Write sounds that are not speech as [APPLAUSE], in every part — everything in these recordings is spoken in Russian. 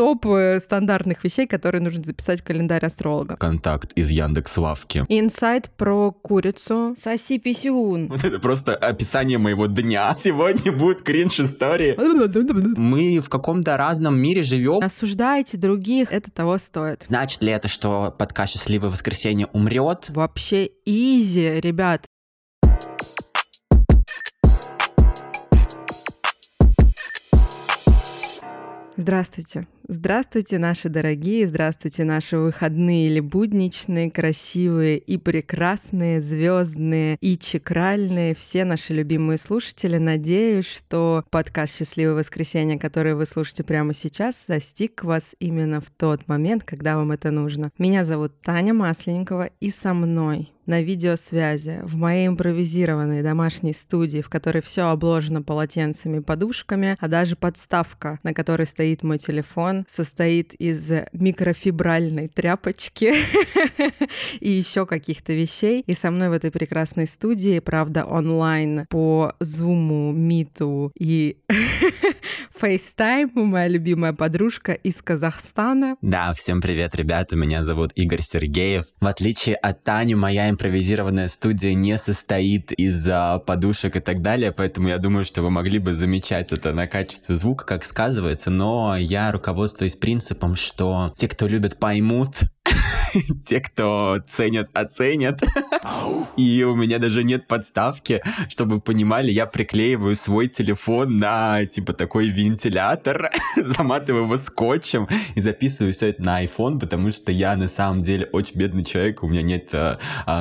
топ э, стандартных вещей, которые нужно записать в календарь астролога. Контакт из Яндекс Лавки. Инсайт про курицу. Соси писюн. Вот это просто описание моего дня. [LAUGHS] Сегодня будет кринж истории. Мы в каком-то разном мире живем. Осуждайте других, это того стоит. Значит ли это, что подкаст «Счастливое воскресенье» умрет? Вообще изи, ребят. Здравствуйте. Здравствуйте, наши дорогие, здравствуйте, наши выходные или будничные, красивые и прекрасные, звездные и чекральные, все наши любимые слушатели. Надеюсь, что подкаст «Счастливое воскресенье», который вы слушаете прямо сейчас, застиг вас именно в тот момент, когда вам это нужно. Меня зовут Таня Масленникова, и со мной на видеосвязи в моей импровизированной домашней студии, в которой все обложено полотенцами и подушками, а даже подставка, на которой стоит мой телефон, состоит из микрофибральной тряпочки [LAUGHS] и еще каких-то вещей. И со мной в этой прекрасной студии, правда, онлайн по Zoom, Миту и [LAUGHS] FaceTime, моя любимая подружка из Казахстана. Да, всем привет, ребята, меня зовут Игорь Сергеев. В отличие от Тани, моя импровизированная студия не состоит из а, подушек и так далее, поэтому я думаю, что вы могли бы замечать это на качестве звука, как сказывается, но я руководствуюсь принципом, что те, кто любят, поймут, [LAUGHS] те, кто ценят, оценят. И у меня даже нет подставки, чтобы понимали, я приклеиваю свой телефон на, типа, такой вентилятор, [LAUGHS] заматываю его скотчем и записываю все это на iPhone, потому что я на самом деле очень бедный человек, у меня нет а,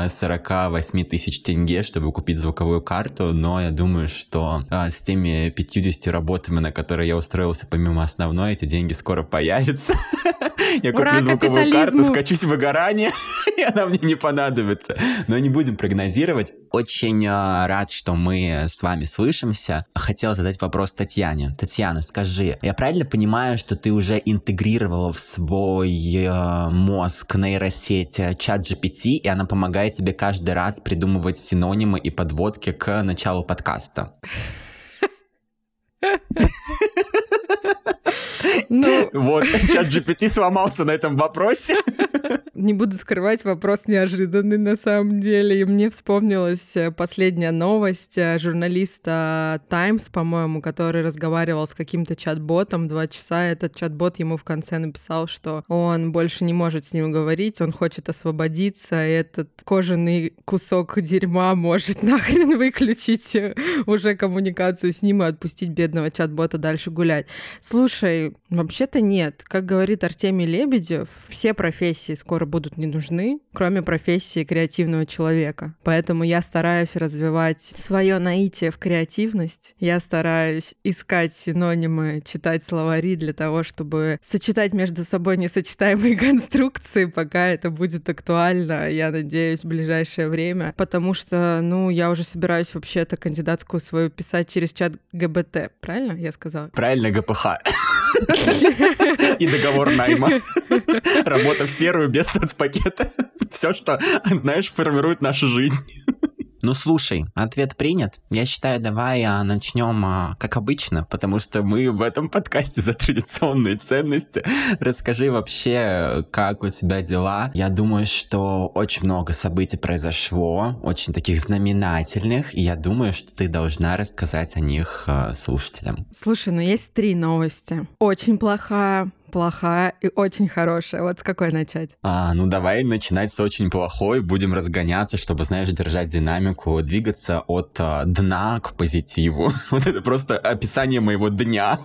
48 тысяч тенге, чтобы купить звуковую карту, но я думаю, что а, с теми 50 работами, на которые я устроился помимо основной, эти деньги скоро появятся. [LAUGHS] Я куплю звуковую карту, скачусь в выгорание, [LAUGHS] и она мне не понадобится. Но не будем прогнозировать. Очень э, рад, что мы с вами слышимся. Хотел задать вопрос Татьяне. Татьяна, скажи, я правильно понимаю, что ты уже интегрировала в свой э, мозг нейросеть э, чат GPT, и она помогает тебе каждый раз придумывать синонимы и подводки к началу подкаста? [LAUGHS] Ну... Вот, чат GPT сломался на этом вопросе. Не буду скрывать, вопрос неожиданный на самом деле. И мне вспомнилась э, последняя новость э, журналиста Times, по-моему, который разговаривал с каким-то чат-ботом два часа. Этот чат-бот ему в конце написал, что он больше не может с ним говорить, он хочет освободиться, и этот кожаный кусок дерьма может [LAUGHS] нахрен выключить э, уже коммуникацию с ним и отпустить бедного чат-бота дальше гулять. Слушай, вообще-то нет. Как говорит Артемий Лебедев, все профессии скоро будут не нужны, кроме профессии креативного человека. Поэтому я стараюсь развивать свое наитие в креативность. Я стараюсь искать синонимы, читать словари для того, чтобы сочетать между собой несочетаемые [LAUGHS] конструкции, пока это будет актуально, я надеюсь, в ближайшее время. Потому что, ну, я уже собираюсь вообще-то кандидатскую свою писать через чат ГБТ. Правильно я сказала? Правильно, ГПХ. И договор найма. Работа в серую без соцпакета. Все, что, знаешь, формирует нашу жизнь. Ну слушай, ответ принят. Я считаю, давай а, начнем а, как обычно, потому что мы в этом подкасте за традиционные ценности. Расскажи вообще, как у тебя дела. Я думаю, что очень много событий произошло, очень таких знаменательных, и я думаю, что ты должна рассказать о них а, слушателям. Слушай, ну есть три новости. Очень плохая, плохая и очень хорошая. Вот с какой начать? А, ну давай начинать с очень плохой. Будем разгоняться, чтобы, знаешь, держать динамику, двигаться от а, дна к позитиву. [LAUGHS] Вот это просто описание моего дня.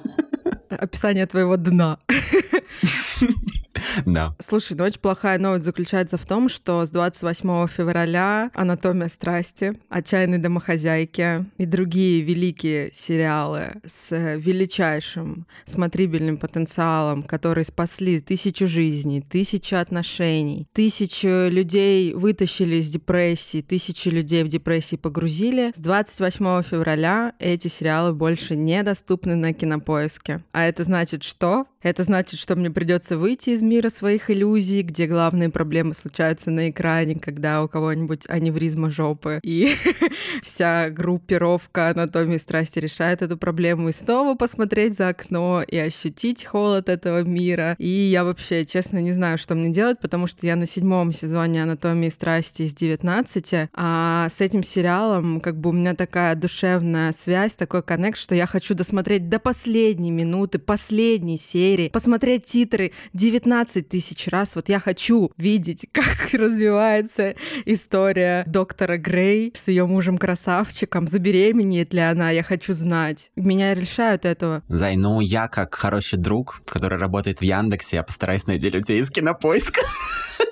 Описание твоего дна. [LAUGHS] [LAUGHS] Да. Слушай, ну очень плохая новость заключается в том, что с 28 февраля «Анатомия страсти», «Отчаянные домохозяйки» и другие великие сериалы с величайшим смотрибельным потенциалом, которые спасли тысячу жизней, тысячи отношений, тысячу людей вытащили из депрессии, тысячи людей в депрессии погрузили. С 28 февраля эти сериалы больше недоступны на кинопоиске. А это значит что? Это значит, что мне придется выйти из мира своих иллюзий, где главные проблемы случаются на экране, когда у кого-нибудь аневризма жопы, и [LAUGHS] вся группировка анатомии страсти решает эту проблему, и снова посмотреть за окно и ощутить холод этого мира. И я вообще, честно, не знаю, что мне делать, потому что я на седьмом сезоне анатомии страсти из 19, а с этим сериалом как бы у меня такая душевная связь, такой коннект, что я хочу досмотреть до последней минуты, последней серии, посмотреть титры 19 тысяч раз. Вот я хочу видеть, [LAUGHS] как развивается история доктора Грей с ее мужем-красавчиком, забеременеет ли она, я хочу знать. Меня решают этого. Зай, ну я как хороший друг, который работает в Яндексе, я постараюсь найти людей из кинопоиска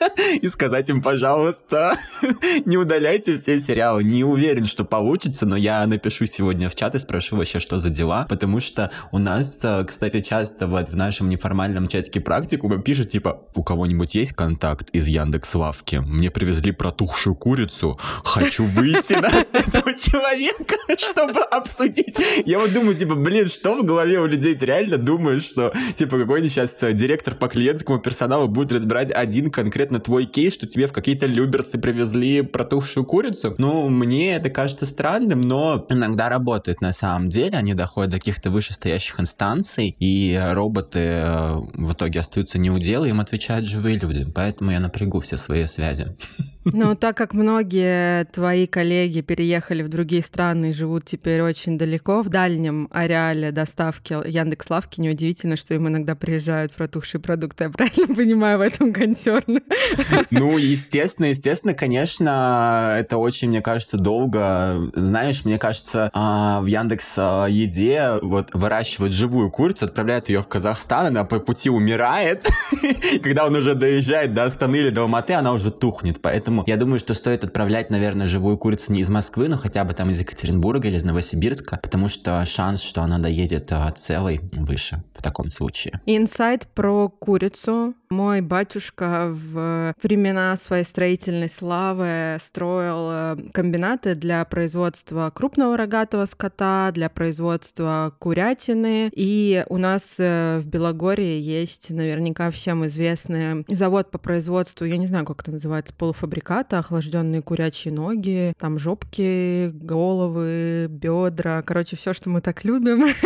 [LAUGHS] и сказать им, пожалуйста, [LAUGHS] не удаляйте все сериалы. Не уверен, что получится, но я напишу сегодня в чат и спрошу вообще, что за дела, потому что у нас, э, кстати, часто вот в нашем неформальном чатике практикума пишут, типа, у кого-нибудь есть контакт из Яндекс Лавки? Мне привезли протухшую курицу, хочу выйти на [LAUGHS] этого человека, чтобы обсудить. Я вот думаю, типа, блин, что в голове у людей? Ты реально думаешь, что, типа, какой-нибудь сейчас э, директор по клиентскому персоналу будет разбирать один конкретно твой кейс, что тебе в какие-то люберцы привезли протухшую курицу? Ну, мне это кажется странным, но иногда работает на самом деле. Они доходят до каких-то вышестоящих инстанций, и роботы э, в итоге остаются не у дела, им отвечают живые люди. Поэтому я напрягу все свои связи. Ну, так как многие твои коллеги переехали в другие страны и живут теперь очень далеко, в дальнем ареале доставки Яндекс Лавки, неудивительно, что им иногда приезжают протухшие продукты. Я правильно [LAUGHS] понимаю в этом консерн? Ну, естественно, естественно, конечно, это очень, мне кажется, долго. Знаешь, мне кажется, а, в Яндекс а, Еде вот выращивают живую курицу, отправляют ее в Казахстан, она по пути умирает. [LAUGHS] Когда он уже доезжает до Астаны или до Алматы, она уже тухнет. Поэтому я думаю, что стоит отправлять, наверное, живую курицу не из Москвы, но хотя бы там из Екатеринбурга или из Новосибирска, потому что шанс, что она доедет а, целой, выше в таком случае. Инсайт про курицу. Мой батюшка в времена своей строительной славы строил э, комбинаты для производства крупного рогатого скота, для производства курятины. И у нас э, в Белогорье есть наверняка всем известный завод по производству, я не знаю, как это называется, полуфабриката, охлажденные курячьи ноги, там жопки, головы, бедра, короче, все, что мы так любим. [LAUGHS]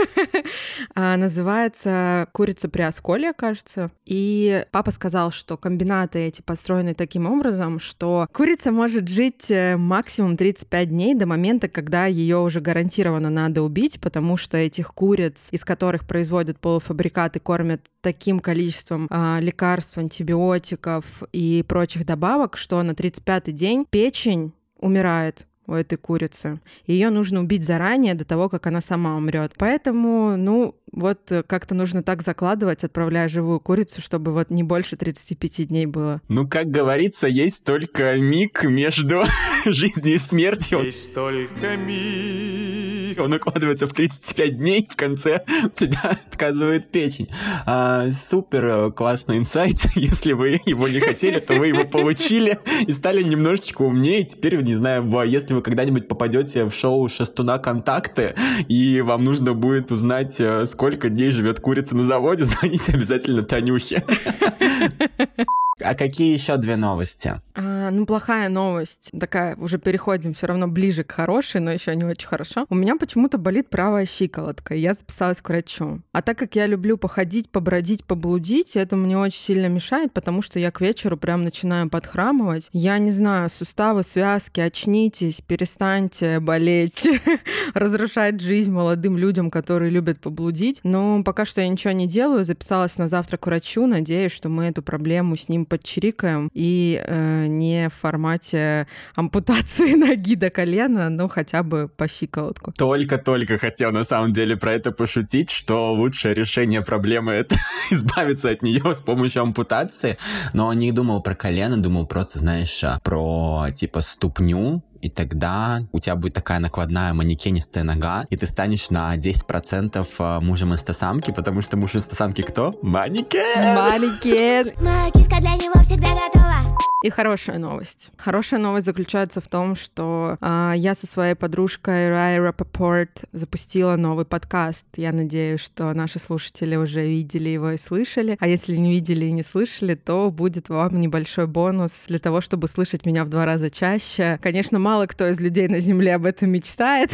А, называется курица при осколе, кажется. И папа сказал, что комбинаты эти построены таким образом, что курица может жить э, максимум 35 дней до момента, когда ее уже гарантированно надо убить, потому что этих куриц, из которых производят полуфабрикаты, кормят таким количеством а, лекарств, антибиотиков и прочих добавок, что на 35-й день печень умирает у этой курицы. Ее нужно убить заранее, до того, как она сама умрет. Поэтому, ну, вот э, как-то нужно так закладывать, отправляя живую курицу, чтобы вот не больше 35 дней было. Ну, как говорится, есть только миг между [LAUGHS] жизнью и смертью. Есть только миг. Он укладывается в 35 дней, в конце [LAUGHS] тебя отказывает печень. А, супер э, классный инсайт. [LAUGHS] Если вы его не хотели, то вы его получили и стали немножечко умнее. Теперь, не знаю, если вы когда-нибудь попадете в шоу Шестуна Контакты, и вам нужно будет узнать, сколько э, сколько дней живет курица на заводе, [LAUGHS] звоните обязательно Танюхе. [LAUGHS] А какие еще две новости? А, ну, плохая новость. Такая, уже переходим все равно ближе к хорошей, но еще не очень хорошо. У меня почему-то болит правая щиколотка, и я записалась к врачу. А так как я люблю походить, побродить, поблудить, это мне очень сильно мешает, потому что я к вечеру прям начинаю подхрамывать. Я не знаю, суставы, связки, очнитесь, перестаньте болеть, [LAUGHS] разрушать жизнь молодым людям, которые любят поблудить. Но пока что я ничего не делаю, записалась на завтра к врачу, надеюсь, что мы эту проблему с ним подчирикаем и э, не в формате ампутации [LAUGHS] ноги до колена, но хотя бы по щиколотку. Только-только хотел на самом деле про это пошутить, что лучшее решение проблемы — это [LAUGHS] избавиться от нее с помощью ампутации, но не думал про колено, думал просто, знаешь, про типа ступню, и тогда у тебя будет такая накладная манекенистая нога, и ты станешь на 10% э, мужем инстасамки, потому что муж инстасамки кто? Манекен! Манекен! Моя киска для него всегда готова. И хорошая новость. Хорошая новость заключается в том, что э, я со своей подружкой Рай Рапопорт запустила новый подкаст. Я надеюсь, что наши слушатели уже видели его и слышали. А если не видели и не слышали, то будет вам небольшой бонус для того, чтобы слышать меня в два раза чаще. Конечно, мало кто из людей на Земле об этом мечтает,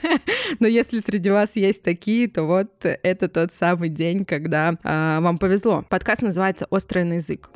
[LAUGHS] но если среди вас есть такие, то вот это тот самый день, когда э, вам повезло. Подкаст называется «Острый на язык».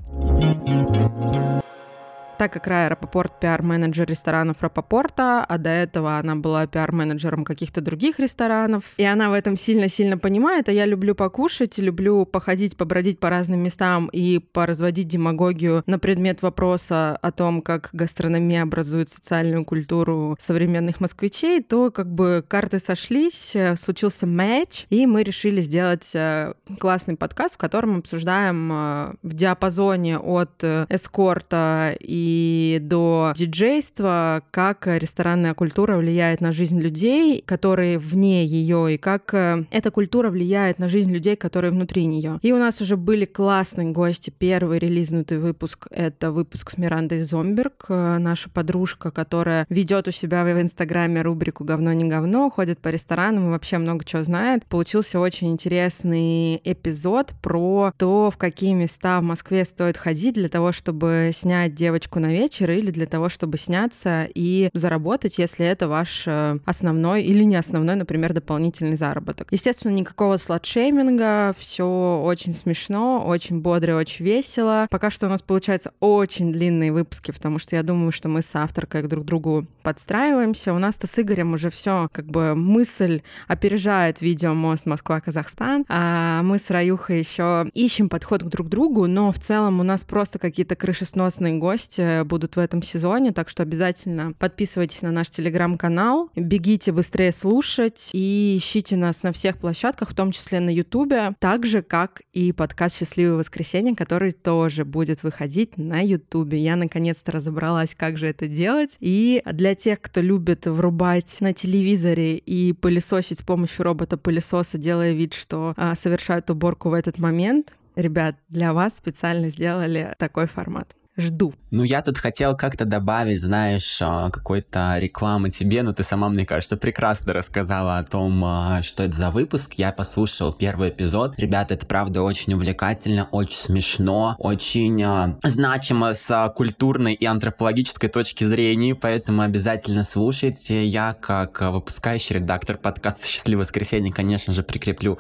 Так как Рая Рапопорт пиар-менеджер ресторанов Рапопорта, а до этого она была пиар-менеджером каких-то других ресторанов, и она в этом сильно-сильно понимает, а я люблю покушать, люблю походить, побродить по разным местам и поразводить демагогию на предмет вопроса о том, как гастрономия образует социальную культуру современных москвичей, то как бы карты сошлись, случился матч, и мы решили сделать э, классный подкаст, в котором обсуждаем э, в диапазоне от э, эскорта и и до диджейства, как ресторанная культура влияет на жизнь людей, которые вне ее, и как э, эта культура влияет на жизнь людей, которые внутри нее. И у нас уже были классные гости. Первый релизнутый выпуск — это выпуск с Мирандой Зомберг, э, наша подружка, которая ведет у себя в Инстаграме рубрику «Говно не говно», ходит по ресторанам и вообще много чего знает. Получился очень интересный эпизод про то, в какие места в Москве стоит ходить для того, чтобы снять девочку на вечер или для того, чтобы сняться и заработать, если это ваш э, основной или не основной, например, дополнительный заработок. Естественно, никакого сладшейминга, все очень смешно, очень бодро, очень весело. Пока что у нас получается очень длинные выпуски, потому что я думаю, что мы с авторкой друг другу подстраиваемся. У нас-то с Игорем уже все, как бы мысль опережает видео «Мост Москва-Казахстан», а мы с Раюхой еще ищем подход к друг другу, но в целом у нас просто какие-то крышесносные гости, будут в этом сезоне, так что обязательно подписывайтесь на наш телеграм-канал, бегите быстрее слушать и ищите нас на всех площадках, в том числе на Ютубе, так же, как и подкаст «Счастливое воскресенье», который тоже будет выходить на Ютубе. Я наконец-то разобралась, как же это делать. И для тех, кто любит врубать на телевизоре и пылесосить с помощью робота-пылесоса, делая вид, что а, совершают уборку в этот момент, ребят, для вас специально сделали такой формат жду. Ну, я тут хотел как-то добавить, знаешь, а, какой-то рекламы тебе, но ты сама, мне кажется, прекрасно рассказала о том, а, что это за выпуск. Я послушал первый эпизод. Ребята, это правда очень увлекательно, очень смешно, очень а, значимо с культурной и антропологической точки зрения, поэтому обязательно слушайте. Я, как выпускающий редактор подкаста «Счастливое воскресенье», конечно же, прикреплю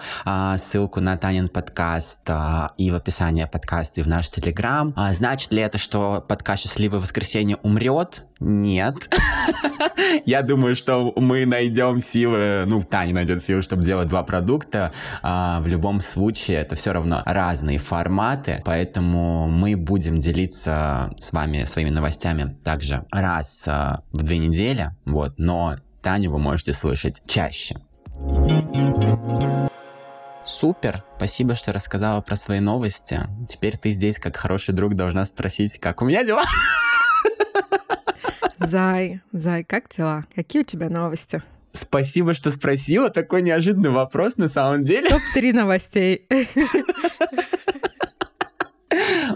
ссылку на Танин подкаст и в описании подкаста и в наш телеграм. Значит ли это, что подкаст «Счастливое воскресенье» умрет? Нет. [LAUGHS] Я думаю, что мы найдем силы, ну, Таня найдет силы, чтобы делать два продукта. А, в любом случае, это все равно разные форматы, поэтому мы будем делиться с вами своими новостями также раз а, в две недели, вот, но Таню вы можете слышать чаще. Супер, спасибо, что рассказала про свои новости. Теперь ты здесь, как хороший друг, должна спросить, как у меня дела? Зай, Зай, как дела? Какие у тебя новости? Спасибо, что спросила. Такой неожиданный вопрос на самом деле. Топ-3 новостей.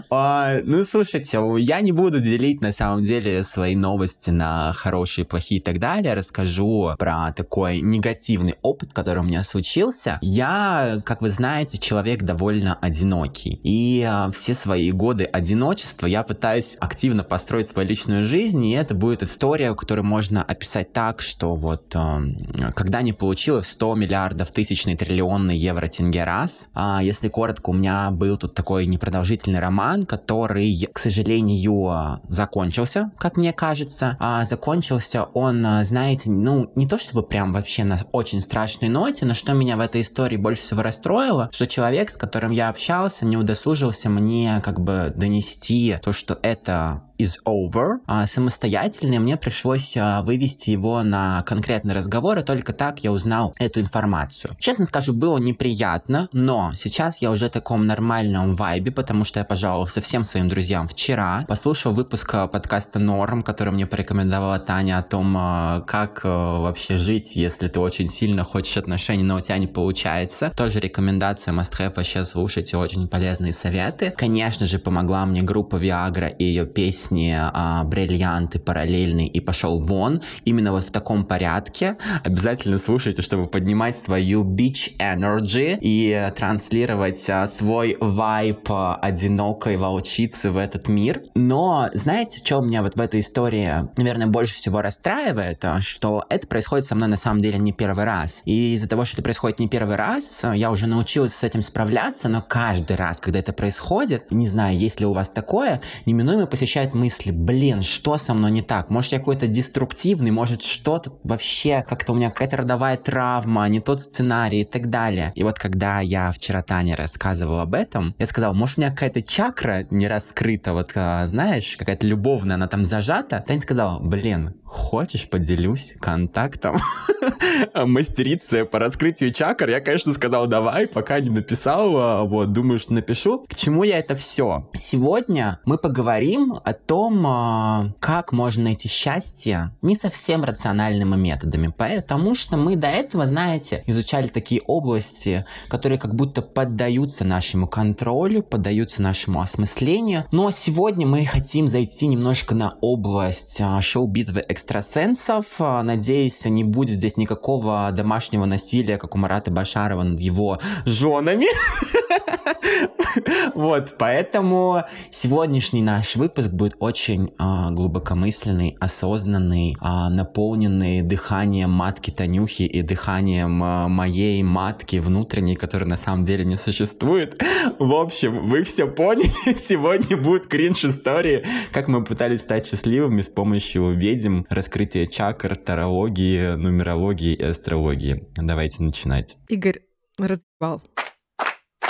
А, ну, слушайте, я не буду делить на самом деле свои новости на хорошие, плохие и так далее. Расскажу про такой негативный опыт, который у меня случился. Я, как вы знаете, человек довольно одинокий. И а, все свои годы одиночества я пытаюсь активно построить свою личную жизнь. И это будет история, которую можно описать так, что вот а, когда не получилось 100 миллиардов тысячный триллионный евро тенге раз, а, если коротко, у меня был тут такой непродолжительный роман, который, к сожалению, закончился, как мне кажется. А закончился он, знаете, ну, не то чтобы прям вообще на очень страшной ноте, но что меня в этой истории больше всего расстроило, что человек, с которым я общался, не удосужился мне как бы донести то, что это is over а, самостоятельно, мне пришлось а, вывести его на конкретный разговор, и только так я узнал эту информацию. Честно скажу, было неприятно, но сейчас я уже в таком нормальном вайбе, потому что я пожаловался всем своим друзьям вчера, послушал выпуск а, подкаста Норм, который мне порекомендовала Таня о том, а, как а, вообще жить, если ты очень сильно хочешь отношений, но у тебя не получается. Тоже рекомендация must have вообще слушайте, очень полезные советы. Конечно же, помогла мне группа Viagra и ее песня песни а, «Бриллианты», «Параллельный» и «Пошел вон». Именно вот в таком порядке. Обязательно слушайте, чтобы поднимать свою beach energy и транслировать а, свой вайп а, одинокой волчицы в этот мир. Но знаете, что меня вот в этой истории, наверное, больше всего расстраивает? Что это происходит со мной на самом деле не первый раз. И из-за того, что это происходит не первый раз, я уже научилась с этим справляться, но каждый раз, когда это происходит, не знаю, есть ли у вас такое, неминуемо посещают мысли, блин, что со мной не так? Может, я какой-то деструктивный, может, что-то вообще, как-то у меня какая-то родовая травма, не тот сценарий и так далее. И вот когда я вчера Тане рассказывал об этом, я сказал, может, у меня какая-то чакра не раскрыта, вот, а, знаешь, какая-то любовная, она там зажата. Таня сказала, блин, хочешь, поделюсь контактом [LAUGHS] мастерицы по раскрытию чакр? Я, конечно, сказал, давай, пока не написал, а, вот, думаю, что напишу. К чему я это все? Сегодня мы поговорим о том, а, как можно найти счастье не совсем рациональными методами, потому что мы до этого, знаете, изучали такие области, которые как будто поддаются нашему контролю, поддаются нашему осмыслению, но сегодня мы хотим зайти немножко на область а, шоу-битвы экстрасенсов. А, надеюсь, не будет здесь никакого домашнего насилия, как у Марата Башарова над его женами. [LAUGHS] Вот, поэтому сегодняшний наш выпуск будет очень а, глубокомысленный, осознанный, а, наполненный дыханием матки Танюхи и дыханием а, моей матки внутренней, которая на самом деле не существует. В общем, вы все поняли, [LAUGHS] сегодня будет кринж истории, как мы пытались стать счастливыми с помощью ведьм, раскрытия чакр, тарологии, нумерологии и астрологии. Давайте начинать. Игорь, разбивал.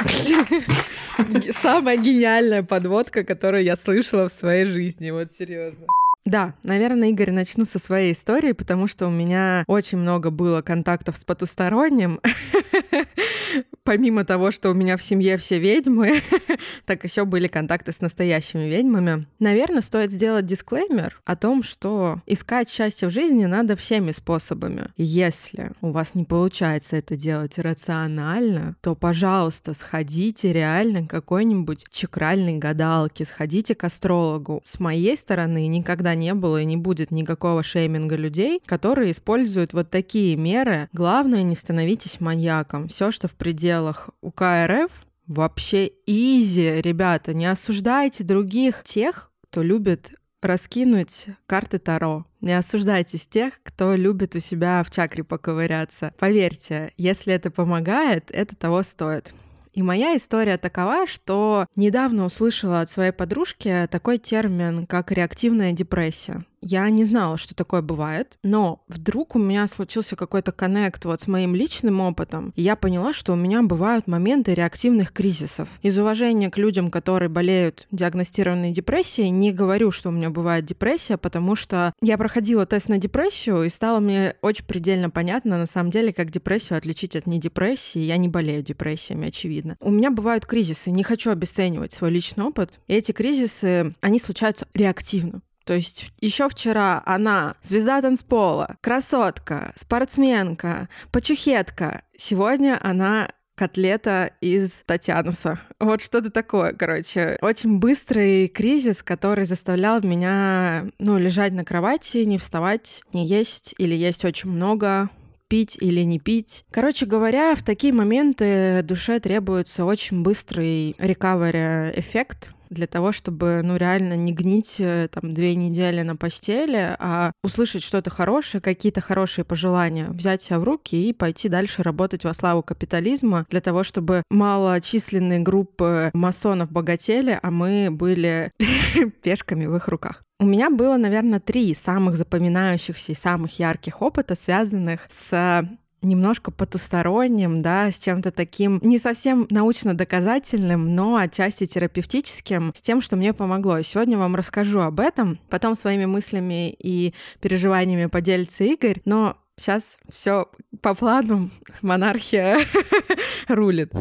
[LAUGHS] Самая гениальная подводка, которую я слышала в своей жизни, вот серьезно. Да, наверное, Игорь, начну со своей истории, потому что у меня очень много было контактов с потусторонним. [LAUGHS] Помимо того, что у меня в семье все ведьмы, [LAUGHS] так еще были контакты с настоящими ведьмами. Наверное, стоит сделать дисклеймер о том, что искать счастье в жизни надо всеми способами. Если у вас не получается это делать рационально, то, пожалуйста, сходите реально к какой-нибудь чакральной гадалке, сходите к астрологу. С моей стороны никогда не было и не будет никакого шейминга людей, которые используют вот такие меры. Главное, не становитесь маньяком. Все, что в пределах УК РФ, вообще изи, ребята. Не осуждайте других тех, кто любит раскинуть карты Таро. Не осуждайтесь тех, кто любит у себя в чакре поковыряться. Поверьте, если это помогает, это того стоит. И моя история такова, что недавно услышала от своей подружки такой термин, как реактивная депрессия. Я не знала, что такое бывает, но вдруг у меня случился какой-то коннект вот с моим личным опытом, и я поняла, что у меня бывают моменты реактивных кризисов. Из уважения к людям, которые болеют диагностированной депрессией, не говорю, что у меня бывает депрессия, потому что я проходила тест на депрессию, и стало мне очень предельно понятно, на самом деле, как депрессию отличить от недепрессии. Я не болею депрессиями, очевидно. У меня бывают кризисы, не хочу обесценивать свой личный опыт. И эти кризисы, они случаются реактивно. То есть еще вчера она звезда танцпола, красотка, спортсменка, почухетка. Сегодня она котлета из Татьянуса. Вот что-то такое, короче. Очень быстрый кризис, который заставлял меня, ну, лежать на кровати, не вставать, не есть или есть очень много, пить или не пить. Короче говоря, в такие моменты душе требуется очень быстрый recovery эффект, для того, чтобы, ну, реально не гнить э, там две недели на постели, а услышать что-то хорошее, какие-то хорошие пожелания, взять себя в руки и пойти дальше работать во славу капитализма для того, чтобы малочисленные группы масонов богатели, а мы были [LAUGHS] пешками в их руках. У меня было, наверное, три самых запоминающихся и самых ярких опыта, связанных с немножко потусторонним, да, с чем-то таким не совсем научно-доказательным, но отчасти терапевтическим, с тем, что мне помогло. И сегодня вам расскажу об этом, потом своими мыслями и переживаниями поделится Игорь, но сейчас все по плану, монархия [LAUGHS] рулит.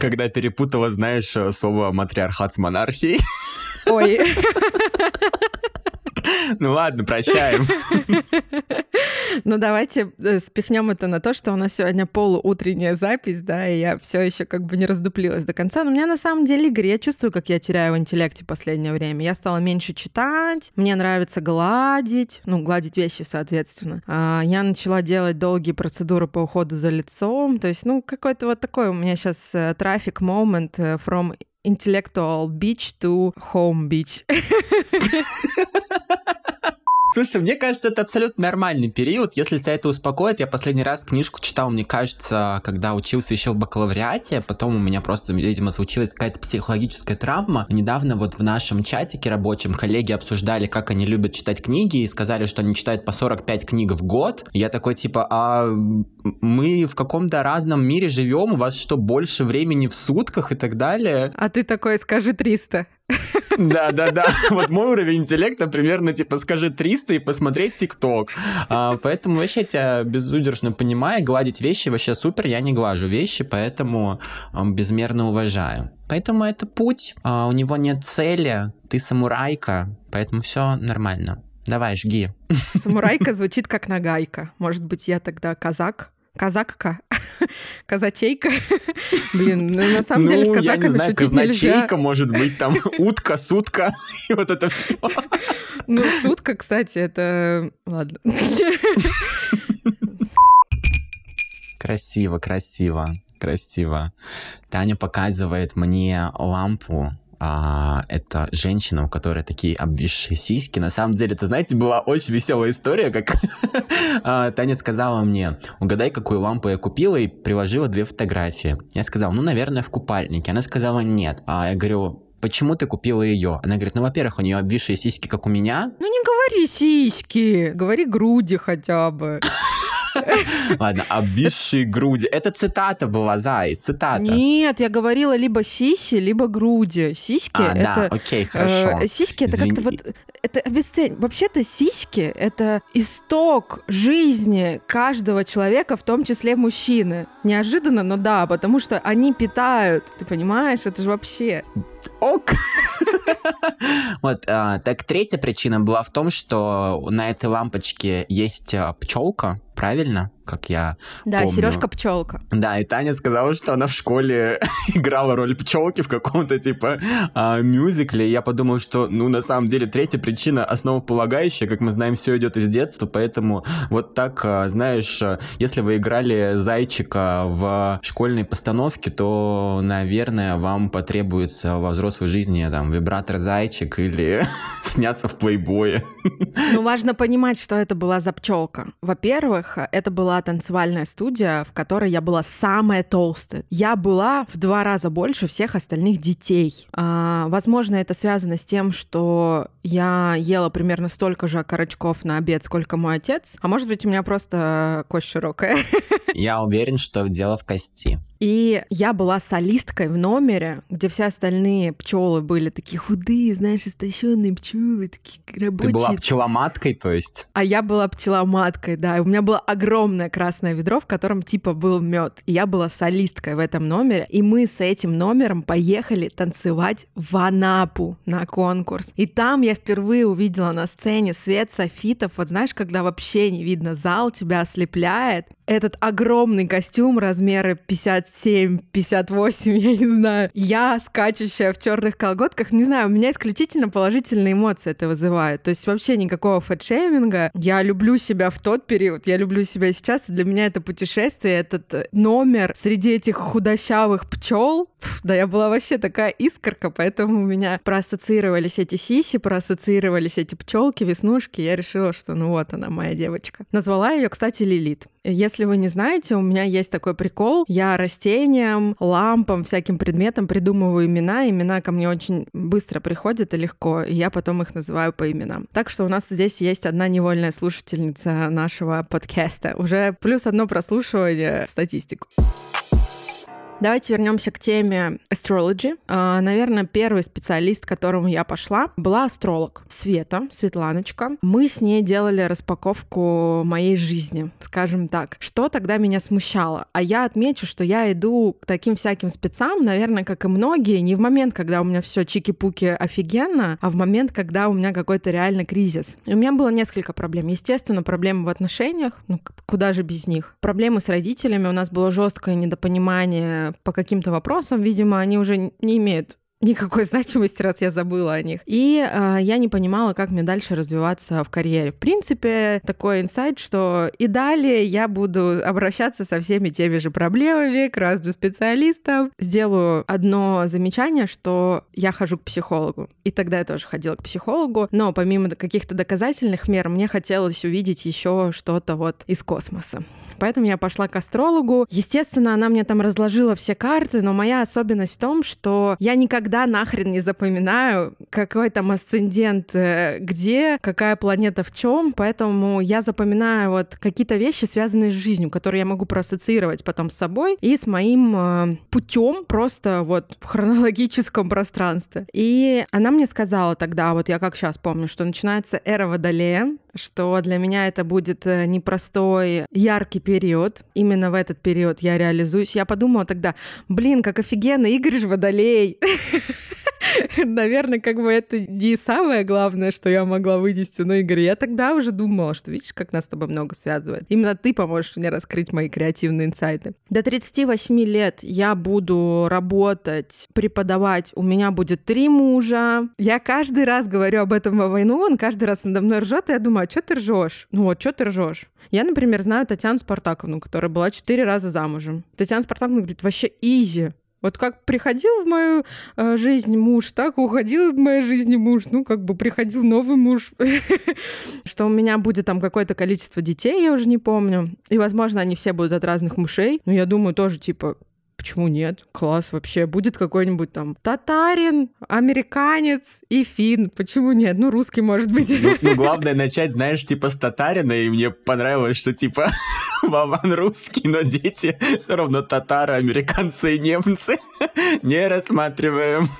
Когда перепутала, знаешь, слово матриархат с монархией. Ой. [LAUGHS] Ну ладно, прощаем. [LAUGHS] Ну, давайте э, спихнем это на то, что у нас сегодня полуутренняя запись, да, и я все еще как бы не раздуплилась до конца. Но у меня на самом деле, Игорь, я чувствую, как я теряю в интеллекте последнее время. Я стала меньше читать, мне нравится гладить, ну, гладить вещи, соответственно. А, я начала делать долгие процедуры по уходу за лицом, то есть, ну, какой-то вот такой у меня сейчас трафик момент from intellectual beach to home beach. [LAUGHS] Слушай, мне кажется, это абсолютно нормальный период. Если тебя это успокоит, я последний раз книжку читал, мне кажется, когда учился еще в бакалавриате, потом у меня просто, видимо, случилась какая-то психологическая травма. Недавно вот в нашем чатике рабочем коллеги обсуждали, как они любят читать книги, и сказали, что они читают по 45 книг в год. Я такой, типа, а мы в каком-то разном мире живем, у вас что, больше времени в сутках и так далее? А ты такой, скажи 300. Да, да, да. Вот мой уровень интеллекта примерно типа скажи 300 и посмотреть ТикТок. А, поэтому вообще тебя безудержно понимаю. Гладить вещи вообще супер. Я не глажу вещи, поэтому безмерно уважаю. Поэтому это путь. А, у него нет цели. Ты самурайка, поэтому все нормально. Давай, жги. Самурайка звучит как нагайка. Может быть, я тогда казак? Казакка? [LAUGHS] Казачейка? [LAUGHS] Блин, ну на самом деле с ну, казаками я не знаю, нельзя. может быть, там [LAUGHS] утка, сутка, и вот это все. Ну, сутка, кстати, это... Ладно. Красиво, красиво, красиво. Таня показывает мне лампу а, это женщина, у которой такие обвисшие сиськи. На самом деле, это, знаете, была очень веселая история, как [LAUGHS] а, Таня сказала мне, угадай, какую лампу я купила, и приложила две фотографии. Я сказал, ну, наверное, в купальнике. Она сказала, нет. А я говорю, почему ты купила ее? Она говорит, ну, во-первых, у нее обвисшие сиськи, как у меня. Ну, не говори сиськи, говори груди хотя бы. [LAUGHS] [LAUGHS] Ладно, обвисшие груди. Это цитата была, Зай, цитата. Нет, я говорила либо сиси, либо груди. Сиськи а, это... да, окей, хорошо. Э, сиськи это как-то вот... Это обесцень. Вообще-то сиськи — это исток жизни каждого человека, в том числе мужчины. Неожиданно, но да, потому что они питают. Ты понимаешь? Это же вообще... Ок. [LAUGHS] Вот, а, так третья причина была в том, что на этой лампочке есть а, пчелка, правильно? Как я Да, помню. Сережка пчелка. Да, и Таня сказала, что она в школе [LAUGHS] играла роль пчелки в каком-то типа а, мюзикле. И я подумал, что, ну, на самом деле, третья причина основополагающая, как мы знаем, все идет из детства, поэтому вот так, а, знаешь, если вы играли зайчика в школьной постановке, то, наверное, вам потребуется во взрослой жизни там вибратор зайчик или [LAUGHS] сняться в плейбое. Ну, важно понимать, что это была за пчелка. Во-первых, это была танцевальная студия, в которой я была самая толстая. Я была в два раза больше всех остальных детей. А, возможно, это связано с тем, что я ела примерно столько же окорочков на обед, сколько мой отец. А может быть, у меня просто кость широкая. Я уверен, что дело в кости. И я была солисткой в номере, где все остальные пчелы были такие худые, знаешь, истощенные пчелы, такие рабочие. Ты была пчеломаткой, то есть? А я была пчеломаткой, да. И у меня было огромное красное ведро, в котором типа был мед. И я была солисткой в этом номере. И мы с этим номером поехали танцевать в Анапу на конкурс. И там я впервые увидела на сцене свет софитов. Вот знаешь, когда вообще не видно зал, тебя ослепляет. Этот огромный костюм размеры 50 57, 58, я не знаю. Я, скачущая в черных колготках, не знаю, у меня исключительно положительные эмоции это вызывает. То есть вообще никакого фэтшейминга. Я люблю себя в тот период, я люблю себя сейчас. И для меня это путешествие, этот э, номер среди этих худощавых пчел. Да, я была вообще такая искорка, поэтому у меня проассоциировались эти сиси, проассоциировались эти пчелки, веснушки. Я решила, что ну вот она, моя девочка. Назвала ее, кстати, Лилит. Если вы не знаете, у меня есть такой прикол. Я растениям, лампам, всяким предметам придумываю имена. Имена ко мне очень быстро приходят и легко, и я потом их называю по именам. Так что у нас здесь есть одна невольная слушательница нашего подкаста. Уже плюс одно прослушивание в статистику. Давайте вернемся к теме astrology. А, наверное, первый специалист, к которому я пошла, была астролог Света, Светланочка. Мы с ней делали распаковку моей жизни, скажем так. Что тогда меня смущало? А я отмечу, что я иду к таким всяким спецам, наверное, как и многие, не в момент, когда у меня все чики-пуки офигенно, а в момент, когда у меня какой-то реально кризис. И у меня было несколько проблем. Естественно, проблемы в отношениях, ну куда же без них. Проблемы с родителями, у нас было жесткое недопонимание по каким-то вопросам, видимо, они уже не имеют никакой [LAUGHS] значимости, раз я забыла о них. И э, я не понимала, как мне дальше развиваться в карьере. В принципе, такой инсайт, что и далее я буду обращаться со всеми теми же проблемами к разным специалистам. Сделаю одно замечание, что я хожу к психологу. И тогда я тоже ходила к психологу. Но помимо каких-то доказательных мер, мне хотелось увидеть еще что-то вот из космоса. Поэтому я пошла к астрологу. Естественно, она мне там разложила все карты, но моя особенность в том, что я никогда нахрен не запоминаю, какой там асцендент э, где, какая планета в чем, поэтому я запоминаю вот какие-то вещи, связанные с жизнью, которые я могу проассоциировать потом с собой и с моим э, путем просто вот в хронологическом пространстве. И она мне сказала тогда, вот я как сейчас помню, что начинается эра Водолея, что для меня это будет э, непростой, яркий период. Именно в этот период я реализуюсь. Я подумала тогда, блин, как офигенно, Игорь же водолей. [LAUGHS] [LAUGHS] Наверное, как бы это не самое главное, что я могла вынести, но, Игорь, я тогда уже думала, что видишь, как нас с тобой много связывает. Именно ты поможешь мне раскрыть мои креативные инсайты. До 38 лет я буду работать, преподавать. У меня будет три мужа. Я каждый раз говорю об этом во войну, он каждый раз надо мной ржет, и я думаю, а что ты ржешь? Ну вот, что ты ржешь? Я, например, знаю Татьяну Спартаковну, которая была четыре раза замужем. Татьяна Спартаковна говорит, вообще изи. Вот как приходил в мою э, жизнь муж, так уходил в мою жизнь муж. Ну, как бы приходил новый муж. [LAUGHS] Что у меня будет там какое-то количество детей, я уже не помню. И, возможно, они все будут от разных мужей. Но я думаю, тоже, типа, Почему нет? Класс вообще. Будет какой-нибудь там татарин, американец и фин. Почему нет? Ну, русский может быть. Ну, ну [LAUGHS] главное начать, знаешь, типа с татарина, и мне понравилось, что типа [LAUGHS] Вован русский, но дети [LAUGHS] все равно татары, американцы и немцы. Не рассматриваем.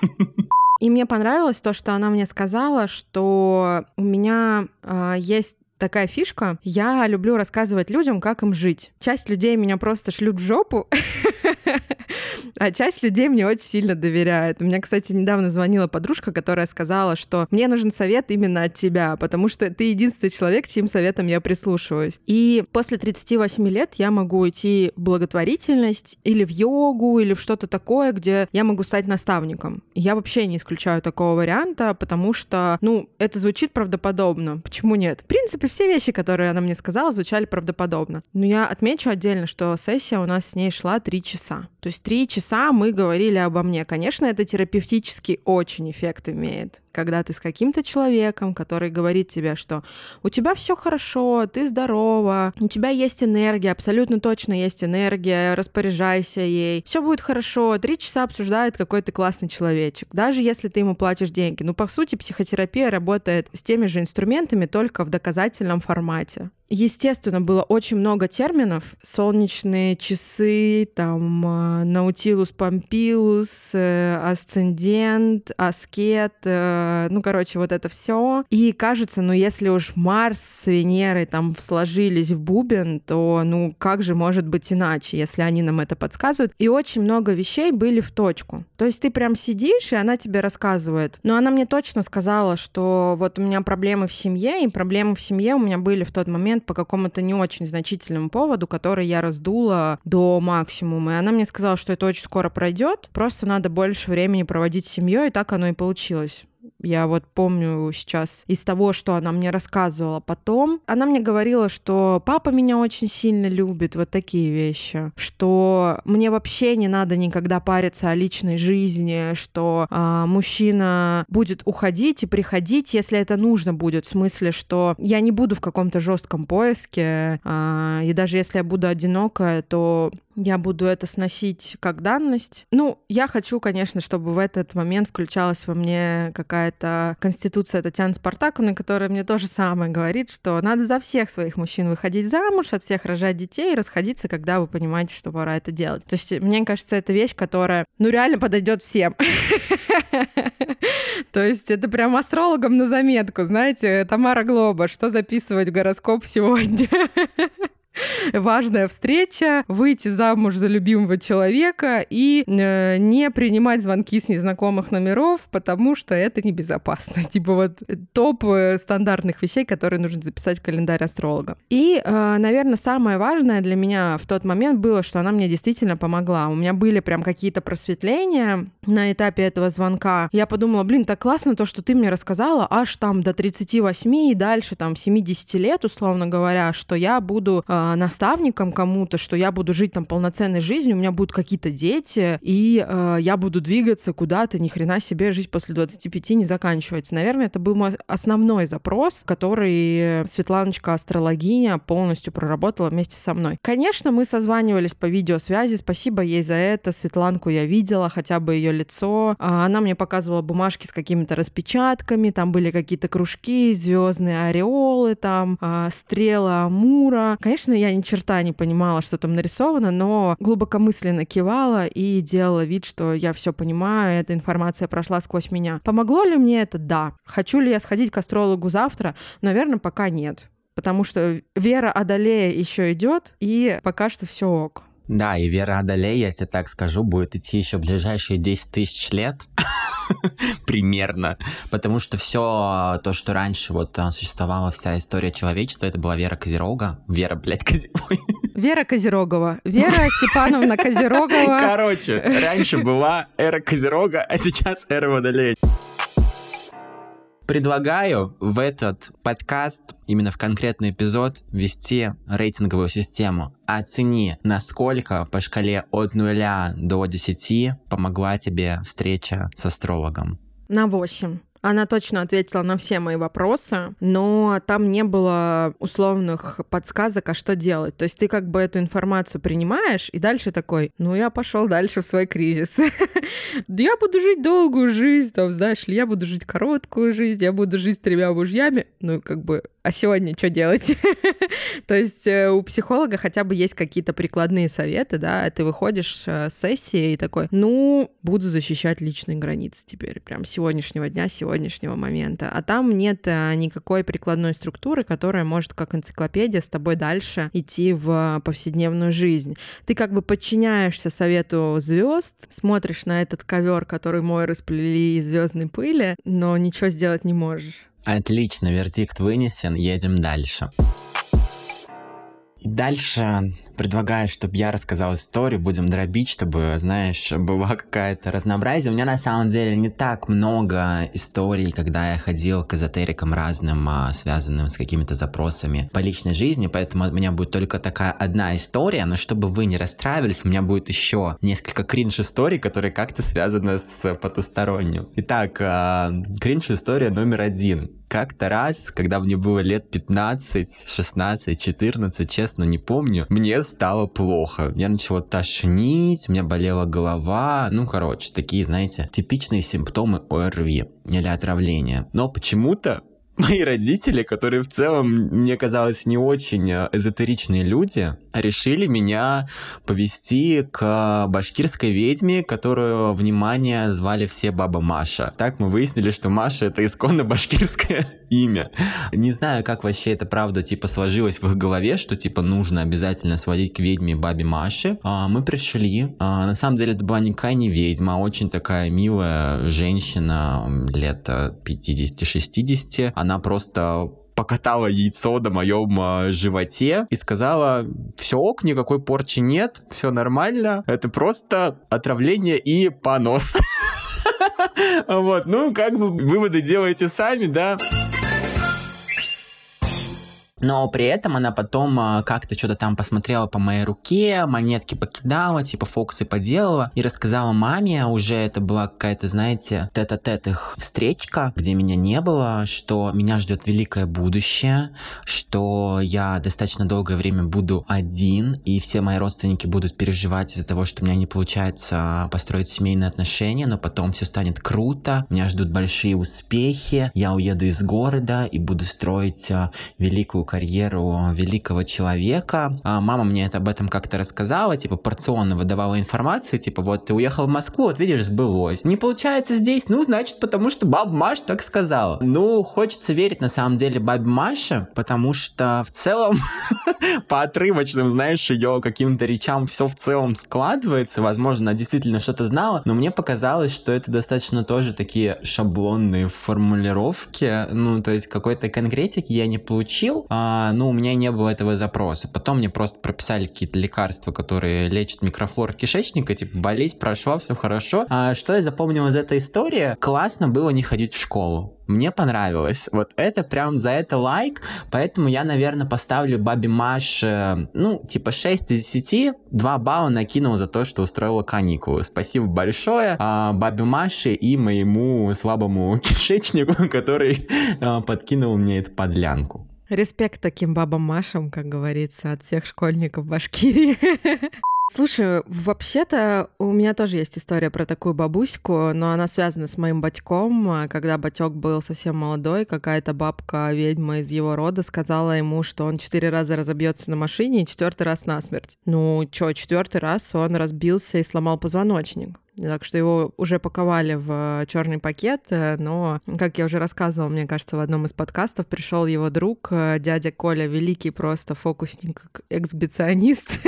И мне понравилось то, что она мне сказала, что у меня э, есть такая фишка. Я люблю рассказывать людям, как им жить. Часть людей меня просто шлют в жопу, [LAUGHS] а часть людей мне очень сильно доверяет. У меня, кстати, недавно звонила подружка, которая сказала, что мне нужен совет именно от тебя, потому что ты единственный человек, чьим советом я прислушиваюсь. И после 38 лет я могу идти в благотворительность или в йогу, или в что-то такое, где я могу стать наставником. Я вообще не исключаю такого варианта, потому что, ну, это звучит правдоподобно. Почему нет? В принципе, все вещи, которые она мне сказала, звучали правдоподобно. Но я отмечу отдельно, что сессия у нас с ней шла три часа. То есть три часа мы говорили обо мне. Конечно, это терапевтически очень эффект имеет когда ты с каким-то человеком, который говорит тебе, что у тебя все хорошо, ты здорова, у тебя есть энергия, абсолютно точно есть энергия, распоряжайся ей, все будет хорошо, три часа обсуждает какой то классный человечек, даже если ты ему платишь деньги. Ну, по сути, психотерапия работает с теми же инструментами, только в доказательном формате. Естественно, было очень много терминов. Солнечные часы, там, наутилус помпилус, асцендент, аскет, ну, короче, вот это все. И кажется, ну, если уж Марс с Венерой там сложились в бубен, то, ну, как же может быть иначе, если они нам это подсказывают? И очень много вещей были в точку. То есть ты прям сидишь, и она тебе рассказывает. Но она мне точно сказала, что вот у меня проблемы в семье, и проблемы в семье у меня были в тот момент, момент по какому-то не очень значительному поводу, который я раздула до максимума. И она мне сказала, что это очень скоро пройдет, просто надо больше времени проводить с семьей, и так оно и получилось. Я вот помню сейчас из того, что она мне рассказывала потом. Она мне говорила, что папа меня очень сильно любит, вот такие вещи. Что мне вообще не надо никогда париться о личной жизни, что а, мужчина будет уходить и приходить, если это нужно будет. В смысле, что я не буду в каком-то жестком поиске. А, и даже если я буду одинока, то я буду это сносить как данность. Ну, я хочу, конечно, чтобы в этот момент включалась во мне какая-то конституция Татьяны Спартаковны, которая мне тоже самое говорит, что надо за всех своих мужчин выходить замуж, от всех рожать детей и расходиться, когда вы понимаете, что пора это делать. То есть, мне кажется, это вещь, которая, ну, реально подойдет всем. [LAUGHS] То есть это прям астрологам на заметку, знаете, Тамара Глоба, что записывать в гороскоп сегодня? [LAUGHS] [LAUGHS] важная встреча, выйти замуж за любимого человека и э, не принимать звонки с незнакомых номеров, потому что это небезопасно. [LAUGHS] Типа вот топ э, стандартных вещей, которые нужно записать в календарь астролога. И, э, наверное, самое важное для меня в тот момент было, что она мне действительно помогла. У меня были прям какие-то просветления на этапе этого звонка. Я подумала, блин, так классно то, что ты мне рассказала, аж там до 38 и дальше, там, 70 лет, условно говоря, что я буду э, э, наставником кому-то, что я буду жить там полноценной жизнью, у меня будут какие-то дети, и э, я буду двигаться куда-то, ни хрена себе, жизнь после 25 не заканчивается. Наверное, это был мой основной запрос, который Светланочка Астрологиня полностью проработала вместе со мной. Конечно, мы созванивались по видеосвязи, спасибо ей за это. Светланку я видела, хотя бы ее лицо. А, она мне показывала бумажки с какими-то распечатками, там были какие-то кружки, звездные ореолы, там а, стрелы Амура. Конечно, я ни черта не понимала, что там нарисовано, но глубокомысленно кивала и делала вид, что я все понимаю, эта информация прошла сквозь меня. Помогло ли мне это? Да. Хочу ли я сходить к астрологу завтра? Наверное, пока нет. Потому что Вера Адалея еще идет, и пока что все ок. Да, и Вера Адалея, я тебе так скажу, будет идти еще ближайшие 10 тысяч лет. [LAUGHS] примерно, потому что все то, что раньше вот существовала вся история человечества, это была Вера Козерога, Вера, блядь, Козерога. Вера Козерогова. Вера Степановна Козерогова. Короче, раньше была эра Козерога, а сейчас эра Водолея. Предлагаю в этот подкаст, именно в конкретный эпизод, ввести рейтинговую систему. Оцени, насколько по шкале от 0 до 10 помогла тебе встреча с астрологом. На 8. Она точно ответила на все мои вопросы, но там не было условных подсказок, а что делать. То есть ты как бы эту информацию принимаешь, и дальше такой, ну я пошел дальше в свой кризис. [LAUGHS] Я буду жить долгую жизнь, там, знаешь ли, я буду жить короткую жизнь, я буду жить с тремя мужьями. Ну, как бы а сегодня что делать? [LAUGHS] То есть э, у психолога хотя бы есть какие-то прикладные советы, да, ты выходишь э, с сессии и такой, ну, буду защищать личные границы теперь, прям сегодняшнего дня, сегодняшнего момента. А там нет э, никакой прикладной структуры, которая может как энциклопедия с тобой дальше идти в повседневную жизнь. Ты как бы подчиняешься совету звезд, смотришь на этот ковер, который мой расплели из звездной пыли, но ничего сделать не можешь. Отлично, вердикт вынесен, едем дальше. И дальше предлагаю, чтобы я рассказал историю, будем дробить, чтобы, знаешь, [LAUGHS] была какая-то разнообразие. У меня на самом деле не так много историй, когда я ходил к эзотерикам разным, а, связанным с какими-то запросами по личной жизни, поэтому у меня будет только такая одна история, но чтобы вы не расстраивались, у меня будет еще несколько кринж-историй, которые как-то связаны с потусторонним. Итак, а, кринж-история номер один как-то раз, когда мне было лет 15, 16, 14, честно не помню, мне стало плохо. Я начала тошнить, у меня болела голова. Ну, короче, такие, знаете, типичные симптомы ОРВИ или отравления. Но почему-то мои родители, которые в целом, мне казалось, не очень э, эзотеричные люди, решили меня повести к башкирской ведьме, которую, внимание, звали все Баба Маша. Так мы выяснили, что Маша — это исконно башкирское имя. Не знаю, как вообще это правда, типа, сложилось в их голове, что, типа, нужно обязательно сводить к ведьме Бабе Маше. А, мы пришли. А, на самом деле, это была никакая не ведьма, а очень такая милая женщина лет 50-60. Она просто покатала яйцо на моем э, животе и сказала, все ок, никакой порчи нет, все нормально, это просто отравление и понос. [LAUGHS] Вот, ну, как бы выводы делаете сами, да. Но при этом она потом а, как-то что-то там посмотрела по моей руке, монетки покидала, типа фокусы поделала и рассказала маме, уже это была какая-то, знаете, тет-а-тет их встречка, где меня не было, что меня ждет великое будущее, что я достаточно долгое время буду один, и все мои родственники будут переживать из-за того, что у меня не получается построить семейные отношения, но потом все станет круто, меня ждут большие успехи, я уеду из города и буду строить а, великую карьеру великого человека. А мама мне это об этом как-то рассказала, типа порционно выдавала информацию, типа вот ты уехал в Москву, вот видишь, сбылось. Не получается здесь, ну, значит, потому что баба Маша так сказала. Ну, хочется верить на самом деле бабе Маше, потому что в целом [LAUGHS] по отрывочным, знаешь, ее каким-то речам все в целом складывается. Возможно, она действительно что-то знала, но мне показалось, что это достаточно тоже такие шаблонные формулировки. Ну, то есть какой-то конкретики я не получил. А а, ну, у меня не было этого запроса. Потом мне просто прописали какие-то лекарства, которые лечат микрофлору кишечника, типа, болезнь прошла, все хорошо. А что я запомнил из этой истории? Классно было не ходить в школу. Мне понравилось. Вот это прям за это лайк. Поэтому я, наверное, поставлю Баби Маш, ну, типа 6 из 10. 2 балла накинул за то, что устроила каникулы. Спасибо большое а, Баби Маше и моему слабому [LAUGHS] кишечнику, который а, подкинул мне эту подлянку. Респект таким бабам Машам, как говорится, от всех школьников Башкирии. [LAUGHS] Слушай, вообще-то у меня тоже есть история про такую бабуську, но она связана с моим батьком. Когда батек был совсем молодой, какая-то бабка, ведьма из его рода, сказала ему, что он четыре раза разобьется на машине и четвертый раз насмерть. Ну, чё, четвертый раз он разбился и сломал позвоночник. Так что его уже паковали в черный пакет, э, но, как я уже рассказывала, мне кажется, в одном из подкастов пришел его друг, э, дядя Коля, великий просто фокусник, эксбиционист,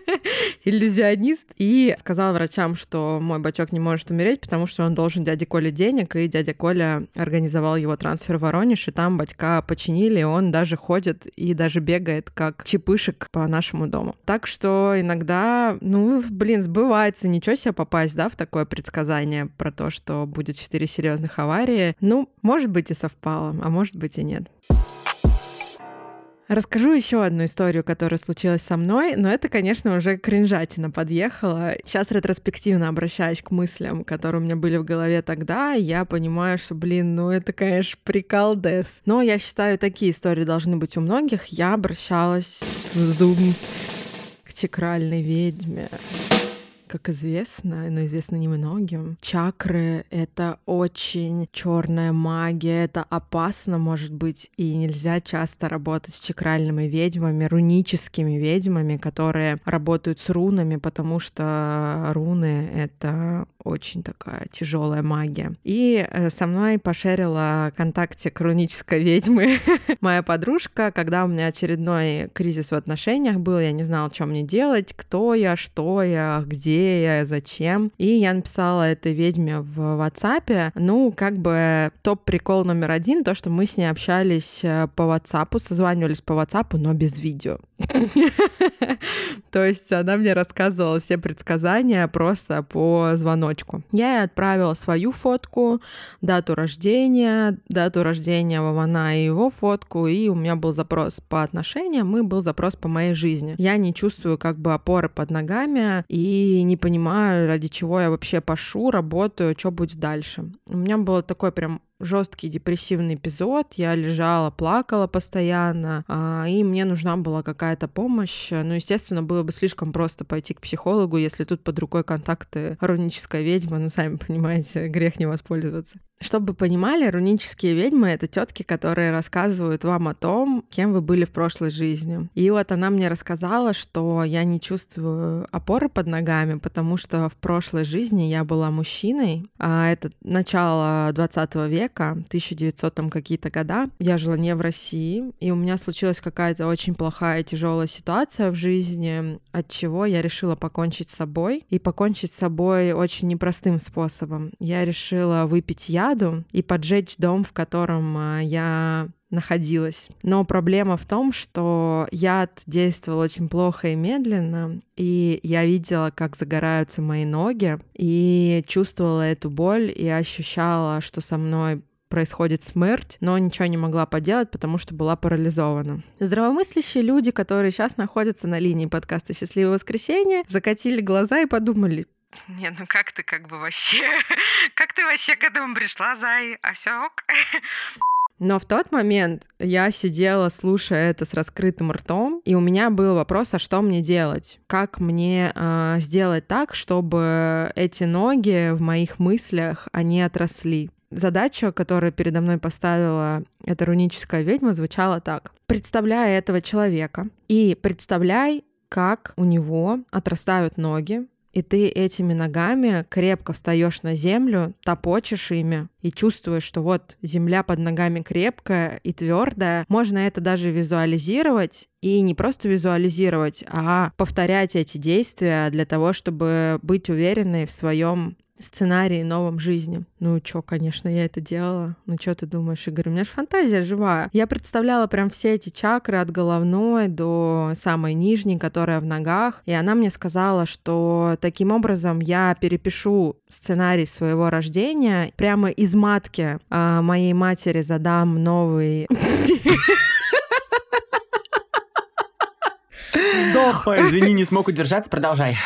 [LAUGHS] иллюзионист, и сказал врачам, что мой бачок не может умереть, потому что он должен дяде Коле денег, и дядя Коля организовал его трансфер в Воронеж, и там батька починили, и он даже ходит и даже бегает как чепышек по нашему дому. Так что иногда, ну, блин, сбывается, ничего себе попасть, да, в такое предсказание про то, что будет четыре серьезных аварии. Ну, может быть и совпало, а может быть и нет. Расскажу еще одну историю, которая случилась со мной, но это, конечно, уже кринжатина подъехала. Сейчас ретроспективно обращаюсь к мыслям, которые у меня были в голове тогда, и я понимаю, что, блин, ну это, конечно, прикол дес. Но я считаю, такие истории должны быть у многих. Я обращалась к чакральной ведьме. Как известно, но известно немногим, чакры — это очень черная магия, это опасно, может быть, и нельзя часто работать с чакральными ведьмами, руническими ведьмами, которые работают с рунами, потому что руны — это очень такая тяжелая магия. И э, со мной пошерила контакте к рунической ведьмы [LAUGHS] моя подружка, когда у меня очередной кризис в отношениях был, я не знала, что мне делать, кто я, что я, где я, зачем. И я написала этой ведьме в WhatsApp. Ну, как бы топ-прикол номер один, то, что мы с ней общались э, по WhatsApp, созванивались по WhatsApp, но без видео. [LAUGHS] То есть она мне рассказывала все предсказания просто по звоночку. Я ей отправила свою фотку, дату рождения, дату рождения Вована и его фотку, и у меня был запрос по отношениям, и был запрос по моей жизни. Я не чувствую как бы опоры под ногами и не понимаю, ради чего я вообще пошу, работаю, что будет дальше. У меня было такое прям жесткий депрессивный эпизод, я лежала, плакала постоянно, а, и мне нужна была какая-то помощь. Ну, естественно, было бы слишком просто пойти к психологу, если тут под рукой контакты руническая ведьма, ну, сами понимаете, [LAUGHS] грех не воспользоваться. Чтобы понимали, рунические ведьмы — это тетки, которые рассказывают вам о том, кем вы были в прошлой жизни. И вот она мне рассказала, что я не чувствую опоры под ногами, потому что в прошлой жизни я была мужчиной, а это начало 20 века, 1900 там какие-то года. Я жила не в России, и у меня случилась какая-то очень плохая тяжелая ситуация в жизни, от чего я решила покончить с собой. И покончить с собой очень непростым способом. Я решила выпить яд, яду и поджечь дом, в котором а, я находилась. Но проблема в том, что яд действовал очень плохо и медленно, и я видела, как загораются мои ноги, и чувствовала эту боль, и ощущала, что со мной происходит смерть, но ничего не могла поделать, потому что была парализована. Здравомыслящие люди, которые сейчас находятся на линии подкаста «Счастливое воскресенье», закатили глаза и подумали, не, ну как ты как бы вообще... [LAUGHS] Как ты вообще к этому пришла, Зай? А все ок? Но в тот момент я сидела, слушая это с раскрытым ртом, и у меня был вопрос, а что мне делать? Как мне э, сделать так, чтобы эти ноги в моих мыслях, они отросли? Задача, которую передо мной поставила эта руническая ведьма, звучала так. Представляй этого человека и представляй, как у него отрастают ноги, и ты этими ногами крепко встаешь на землю, топочешь ими и чувствуешь, что вот земля под ногами крепкая и твердая. Можно это даже визуализировать и не просто визуализировать, а повторять эти действия для того, чтобы быть уверенной в своем сценарии новом жизни. Ну чё, конечно, я это делала. Ну чё ты думаешь, Игорь? У меня же фантазия живая. Я представляла прям все эти чакры от головной до самой нижней, которая в ногах. И она мне сказала, что таким образом я перепишу сценарий своего рождения прямо из матки а, моей матери задам новый... Сдох. Ой, извини, не смог удержаться, продолжай.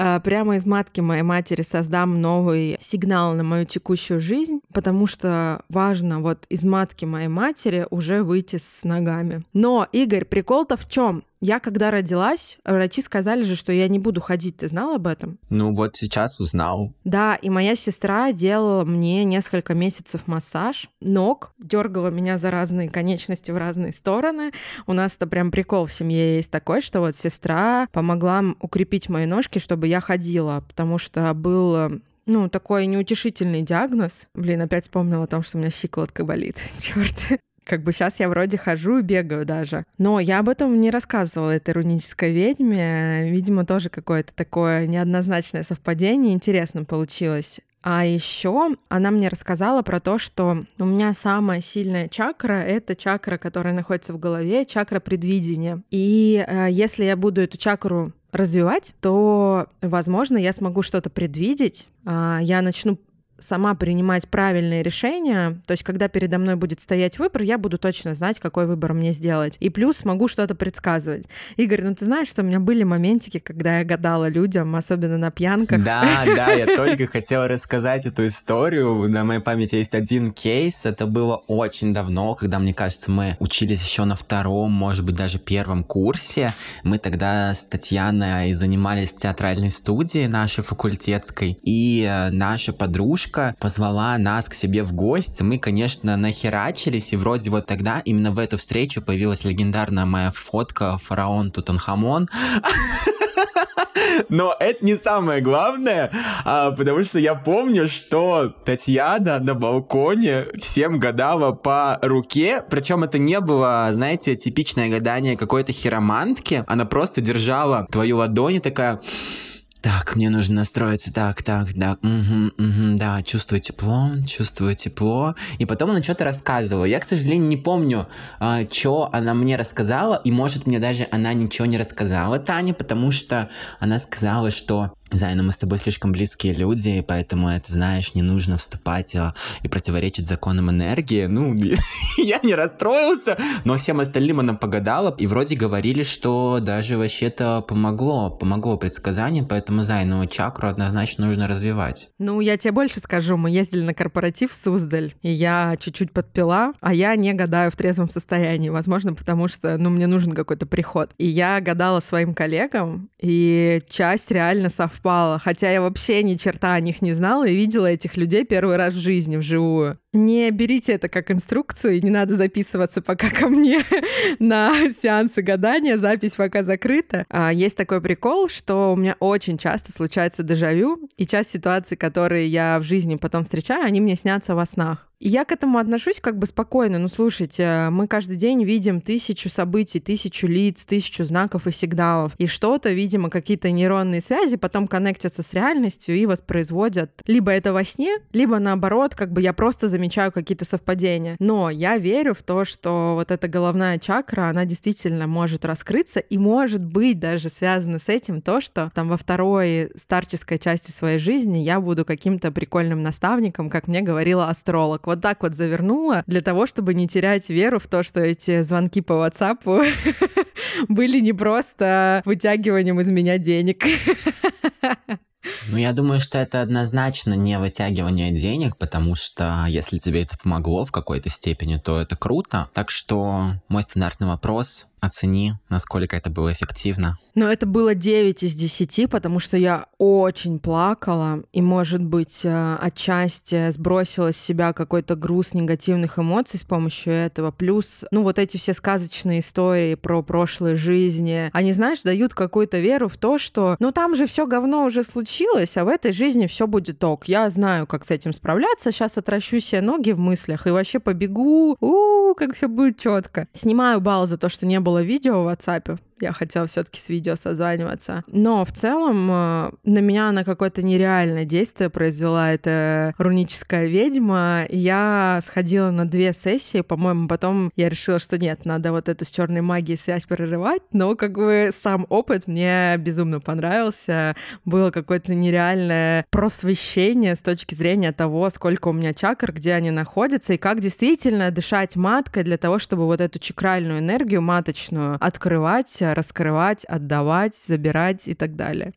А, прямо из матки моей матери создам новый сигнал на мою текущую жизнь, потому что важно вот из матки моей матери уже выйти с ногами. Но, Игорь, прикол-то в чем? Я когда родилась, врачи сказали же, что я не буду ходить. Ты знал об этом? Ну вот сейчас узнал. Да, и моя сестра делала мне несколько месяцев массаж ног, дергала меня за разные конечности в разные стороны. У нас это прям прикол в семье есть такой, что вот сестра помогла укрепить мои ножки, чтобы я ходила, потому что был ну, такой неутешительный диагноз. Блин, опять вспомнила о том, что у меня щиколотка болит. [LAUGHS] Черт. Как бы сейчас я вроде хожу и бегаю даже. Но я об этом не рассказывала этой рунической ведьме. Видимо, тоже какое-то такое неоднозначное совпадение. Интересно получилось. А еще она мне рассказала про то, что у меня самая сильная чакра — это чакра, которая находится в голове, чакра предвидения. И э, если я буду эту чакру развивать, то, возможно, я смогу что-то предвидеть. Э, я начну сама принимать правильные решения, то есть когда передо мной будет стоять выбор, я буду точно знать, какой выбор мне сделать. И плюс могу что-то предсказывать. Игорь, ну ты знаешь, что у меня были моментики, когда я гадала людям, особенно на пьянках. Да, да, я только хотела рассказать эту историю. На моей памяти есть один кейс. Это было очень давно, когда, мне кажется, мы учились еще на втором, может быть, даже первом курсе. Мы тогда с Татьяной занимались в театральной студии нашей факультетской. И э, наша подружка девушка позвала нас к себе в гости. Мы, конечно, нахерачились, и вроде вот тогда именно в эту встречу появилась легендарная моя фотка фараон Тутанхамон. [LAUGHS] Но это не самое главное, а, потому что я помню, что Татьяна на балконе всем гадала по руке, причем это не было, знаете, типичное гадание какой-то хиромантки, она просто держала твою ладонь и такая так, мне нужно настроиться, так, так, так, угу, угу, да, чувствую тепло, чувствую тепло. И потом она что-то рассказывала. Я, к сожалению, не помню, а, что она мне рассказала, и может мне даже она ничего не рассказала, Таня, потому что она сказала, что Зай, ну мы с тобой слишком близкие люди, поэтому, это знаешь, не нужно вступать а, и противоречить законам энергии. Ну, [LAUGHS] я не расстроился, но всем остальным она погадала, и вроде говорили, что даже вообще-то помогло, помогло предсказание, поэтому, Зай, ну чакру однозначно нужно развивать. Ну, я тебе больше скажу, мы ездили на корпоратив в Суздаль, и я чуть-чуть подпила, а я не гадаю в трезвом состоянии, возможно, потому что, ну, мне нужен какой-то приход. И я гадала своим коллегам, и часть реально совпала совпало, хотя я вообще ни черта о них не знала и видела этих людей первый раз в жизни вживую. Не берите это как инструкцию, и не надо записываться пока ко мне [LAUGHS] на сеансы гадания, запись пока закрыта. А, есть такой прикол, что у меня очень часто случается дежавю, и часть ситуаций, которые я в жизни потом встречаю, они мне снятся во снах. Я к этому отношусь как бы спокойно. Ну, слушайте, мы каждый день видим тысячу событий, тысячу лиц, тысячу знаков и сигналов. И что-то, видимо, какие-то нейронные связи потом коннектятся с реальностью и воспроизводят либо это во сне, либо наоборот, как бы я просто замечаю какие-то совпадения. Но я верю в то, что вот эта головная чакра, она действительно может раскрыться и может быть даже связано с этим то, что там во второй старческой части своей жизни я буду каким-то прикольным наставником, как мне говорила астролог. Вот так вот завернула для того, чтобы не терять веру в то, что эти звонки по WhatsApp [LAUGHS] были не просто вытягиванием из меня денег. [LAUGHS] Ну, я думаю, что это однозначно не вытягивание денег, потому что если тебе это помогло в какой-то степени, то это круто. Так что мой стандартный вопрос Оцени, насколько это было эффективно. Но это было 9 из 10, потому что я очень плакала, и, может быть, э, отчасти сбросила с себя какой-то груз негативных эмоций с помощью этого. Плюс, ну, вот эти все сказочные истории про прошлые жизни, они, знаешь, дают какую-то веру в то, что, ну, там же все говно уже случилось, а в этой жизни все будет ок. Я знаю, как с этим справляться, сейчас отращу себе ноги в мыслях и вообще побегу, у, -у как все будет четко. Снимаю балл за то, что не было было видео в WhatsApp, я хотела все-таки с видео созваниваться. Но в целом э, на меня на какое-то нереальное действие произвела эта руническая ведьма. Я сходила на две сессии, по-моему, потом я решила, что нет, надо вот эту с черной магией связь прерывать. Но как бы сам опыт мне безумно понравился. Было какое-то нереальное просвещение с точки зрения того, сколько у меня чакр, где они находятся, и как действительно дышать маткой для того, чтобы вот эту чакральную энергию маточную открывать, раскрывать, отдавать, забирать и так далее.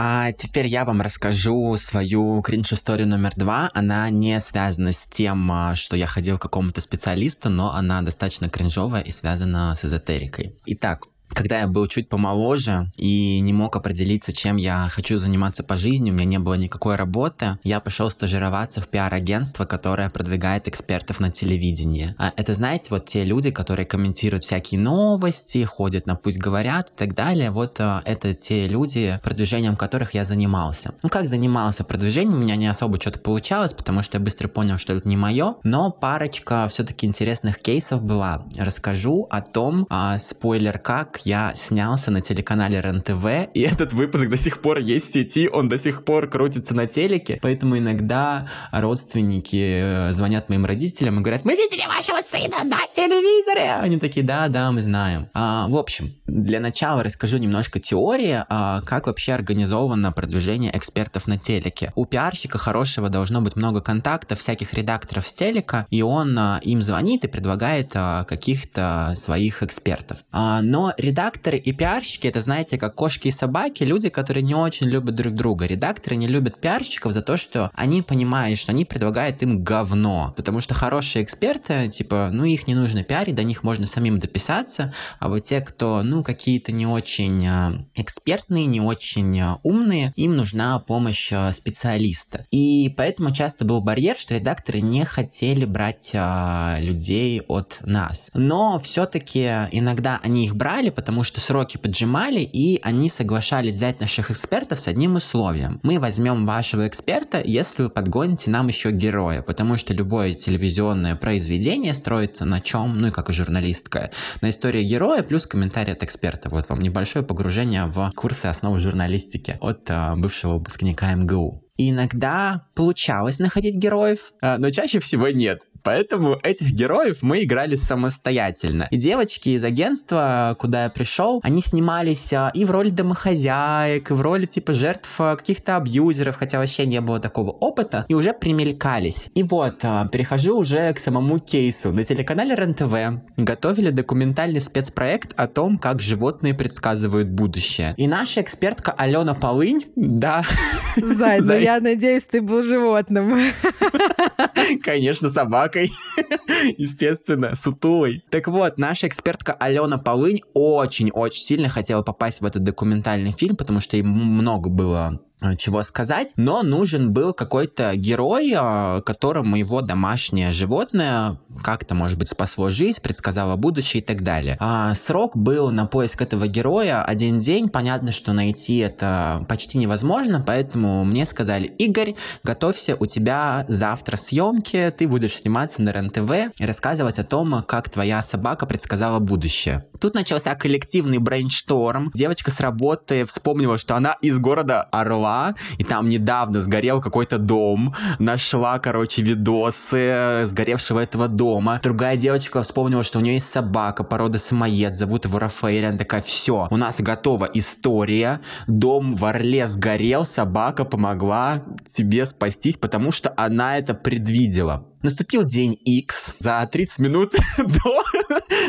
А теперь я вам расскажу свою кринж-историю номер два. Она не связана с тем, а, что я ходил к какому-то специалисту, но она достаточно кринжовая и связана с эзотерикой. Итак, когда я был чуть помоложе и не мог определиться, чем я хочу заниматься по жизни, у меня не было никакой работы, я пошел стажироваться в пиар-агентство, которое продвигает экспертов на телевидении. А это, знаете, вот те люди, которые комментируют всякие новости, ходят на «Пусть говорят» и так далее. Вот э, это те люди, продвижением которых я занимался. Ну, как занимался продвижением, у меня не особо что-то получалось, потому что я быстро понял, что это не мое, но парочка все-таки интересных кейсов была. Расскажу о том, а, спойлер как, я снялся на телеканале РЕН-ТВ, и этот выпуск до сих пор есть в сети, он до сих пор крутится на телеке, поэтому иногда родственники э, звонят моим родителям и говорят, мы видели вашего сына на телевизоре! Они такие, да, да, мы знаем. А, в общем, для начала расскажу немножко теории, а, как вообще организовано продвижение экспертов на телеке. У пиарщика хорошего должно быть много контактов, всяких редакторов с телека, и он а, им звонит и предлагает а, каких-то своих экспертов. А, но редакторы и пиарщики, это, знаете, как кошки и собаки, люди, которые не очень любят друг друга. Редакторы не любят пиарщиков за то, что они понимают, что они предлагают им говно. Потому что хорошие эксперты, типа, ну, их не нужно пиарить, до них можно самим дописаться. А вот те, кто, ну, какие-то не очень а, экспертные, не очень а, умные, им нужна помощь а, специалиста. И поэтому часто был барьер, что редакторы не хотели брать людей от нас. Но все-таки иногда они их брали, потому что сроки поджимали, и они соглашались взять наших экспертов с одним условием. Мы возьмем вашего эксперта, если вы подгоните нам еще героя, потому что любое телевизионное произведение строится на чем, ну и как журналистка, на истории героя плюс комментарий от эксперта. Вот вам небольшое погружение в курсы основы журналистики от а, бывшего выпускника МГУ. Иногда получалось находить героев, а, но чаще всего нет. Поэтому этих героев мы играли самостоятельно. И девочки из агентства, куда я пришел, они снимались а, и в роли домохозяек, и в роли типа жертв а, каких-то абьюзеров, хотя вообще не было такого опыта, и уже примелькались. И вот, а, перехожу уже к самому кейсу. На телеканале РЕН-ТВ готовили документальный спецпроект о том, как животные предсказывают будущее. И наша экспертка Алена Полынь, да. Зай, [LAUGHS] ну я надеюсь, ты был животным. Конечно, собака собакой, [LAUGHS] естественно, сутулой. Так вот, наша экспертка Алена Полынь очень-очень сильно хотела попасть в этот документальный фильм, потому что им много было чего сказать, но нужен был какой-то герой, э, которому его домашнее животное как-то, может быть, спасло жизнь, предсказало будущее и так далее. А срок был на поиск этого героя один день. Понятно, что найти это почти невозможно, поэтому мне сказали, Игорь, готовься, у тебя завтра съемки, ты будешь сниматься на РЕН-ТВ и рассказывать о том, как твоя собака предсказала будущее. Тут начался коллективный брейншторм. Девочка с работы вспомнила, что она из города Орла, и там недавно сгорел какой-то дом. Нашла, короче, видосы сгоревшего этого дома. Другая девочка вспомнила, что у нее есть собака породы самоед, зовут его Рафаэль. Она такая, все, у нас готова история. Дом в Орле сгорел, собака помогла тебе спастись, потому что она это предвидела. Наступил день X. За 30 минут [LAUGHS] до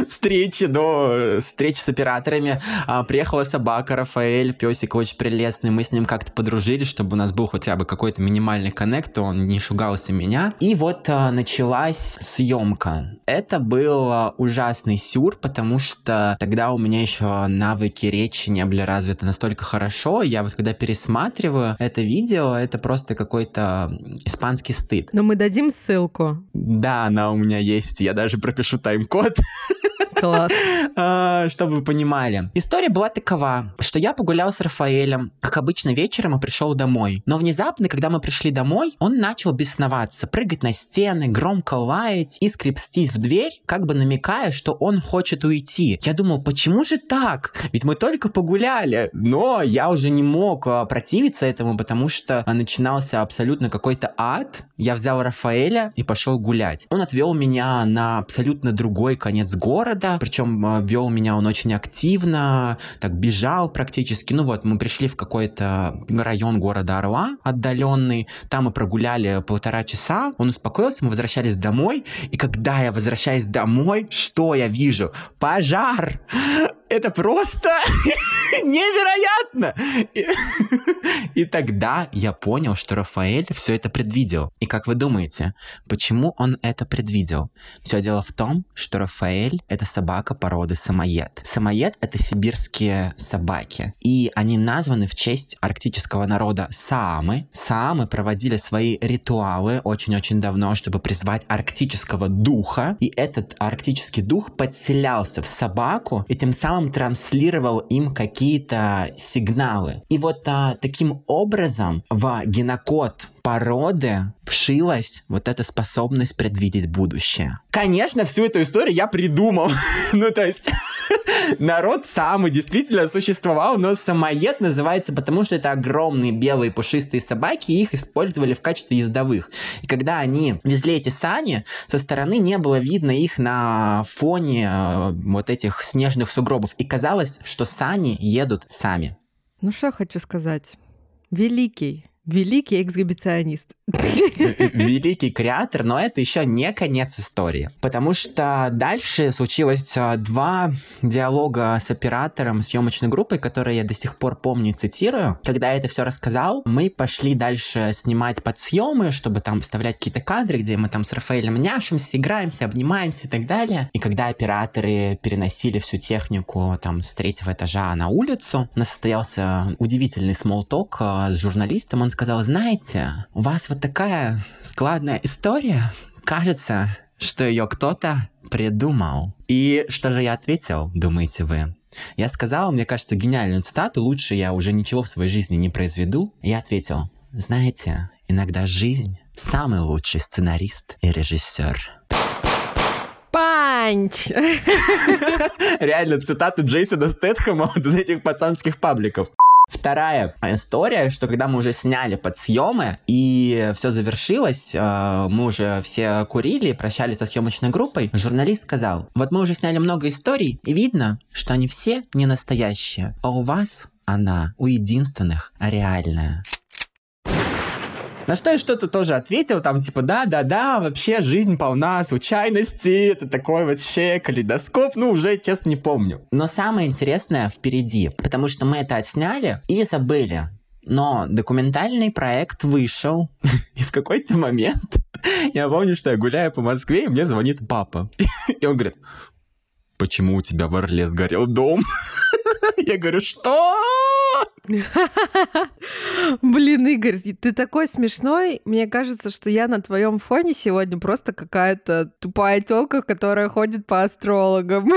встречи, до встречи с операторами а, приехала собака Рафаэль, песик очень прелестный. Мы с ним как-то подружились, чтобы у нас был хотя бы какой-то минимальный коннект, он не шугался меня. И вот а, началась съемка. Это был а, ужасный сюр, потому что тогда у меня еще навыки речи не были развиты настолько хорошо. Я вот когда пересматриваю это видео, это просто какой-то испанский стыд. Но мы дадим ссылку? Да, она у меня есть. Я даже пропишу тайм-код. [LAUGHS] Класс. [LAUGHS] А, чтобы вы понимали. История была такова, что я погулял с Рафаэлем, как обычно вечером, и пришел домой. Но внезапно, когда мы пришли домой, он начал бесноваться, прыгать на стены, громко лаять и скрипстись в дверь, как бы намекая, что он хочет уйти. Я думал, почему же так? Ведь мы только погуляли. Но я уже не мог а, противиться этому, потому что начинался абсолютно какой-то ад. Я взял Рафаэля и пошел гулять. Он отвел меня на абсолютно другой конец города, причем а, вел меня он очень активно, так бежал практически. Ну вот, мы пришли в какой-то район города Орла отдаленный, там мы прогуляли полтора часа, он успокоился, мы возвращались домой, и когда я возвращаюсь домой, что я вижу? Пожар! Это просто [LAUGHS] невероятно! [LAUGHS] И тогда я понял, что Рафаэль все это предвидел. И как вы думаете, почему он это предвидел? Все дело в том, что Рафаэль — это собака породы самоед. Самоед — это сибирские собаки. И они названы в честь арктического народа Саамы. Саамы проводили свои ритуалы очень-очень давно, чтобы призвать арктического духа. И этот арктический дух подселялся в собаку и тем самым транслировал им какие-то сигналы. И вот а, таким образом в генокод породы вшилась вот эта способность предвидеть будущее. Конечно, всю эту историю я придумал. [LAUGHS] ну, то есть, [LAUGHS] народ самый действительно существовал, но самоед называется потому, что это огромные белые пушистые собаки, и их использовали в качестве ездовых. И когда они везли эти сани, со стороны не было видно их на фоне э, вот этих снежных сугробов. И казалось, что сани едут сами. Ну что хочу сказать. Великий Великий эксгибиционист. [LAUGHS] Великий креатор, но это еще не конец истории. Потому что дальше случилось а, два диалога с оператором съемочной группы, которые я до сих пор помню и цитирую. Когда я это все рассказал, мы пошли дальше снимать подсъемы, чтобы там вставлять какие-то кадры, где мы там с Рафаэлем няшимся, играемся, обнимаемся и так далее. И когда операторы переносили всю технику там с третьего этажа на улицу, у нас состоялся удивительный смолток а, с журналистом. Он сказал, знаете, у вас вот такая складная история. Кажется, что ее кто-то придумал. И что же я ответил, думаете вы? Я сказал, мне кажется, гениальную цитату, лучше я уже ничего в своей жизни не произведу. Я ответил, знаете, иногда жизнь самый лучший сценарист и режиссер. Панч! [LAUGHS] Реально, цитаты Джейсона Стэтхэма [LAUGHS] из этих пацанских пабликов. Вторая история, что когда мы уже сняли подсъемы и все завершилось, э, мы уже все курили, прощались со съемочной группой, журналист сказал, вот мы уже сняли много историй, и видно, что они все не настоящие, а у вас она у единственных реальная. На что я что-то тоже ответил, там типа, да-да-да, вообще жизнь полна случайностей, это такой вообще калейдоскоп, ну уже, честно, не помню. Но самое интересное впереди, потому что мы это отсняли и забыли. Но документальный проект вышел, [LAUGHS] и в какой-то момент [LAUGHS] я помню, что я гуляю по Москве, и мне звонит папа. [LAUGHS] И он говорит, почему у тебя в Орле сгорел дом? [LAUGHS] Я говорю, что? [LAUGHS] Блин, Игорь, ты такой смешной. Мне кажется, что я на твоем фоне сегодня просто какая-то тупая телка, которая ходит по астрологам.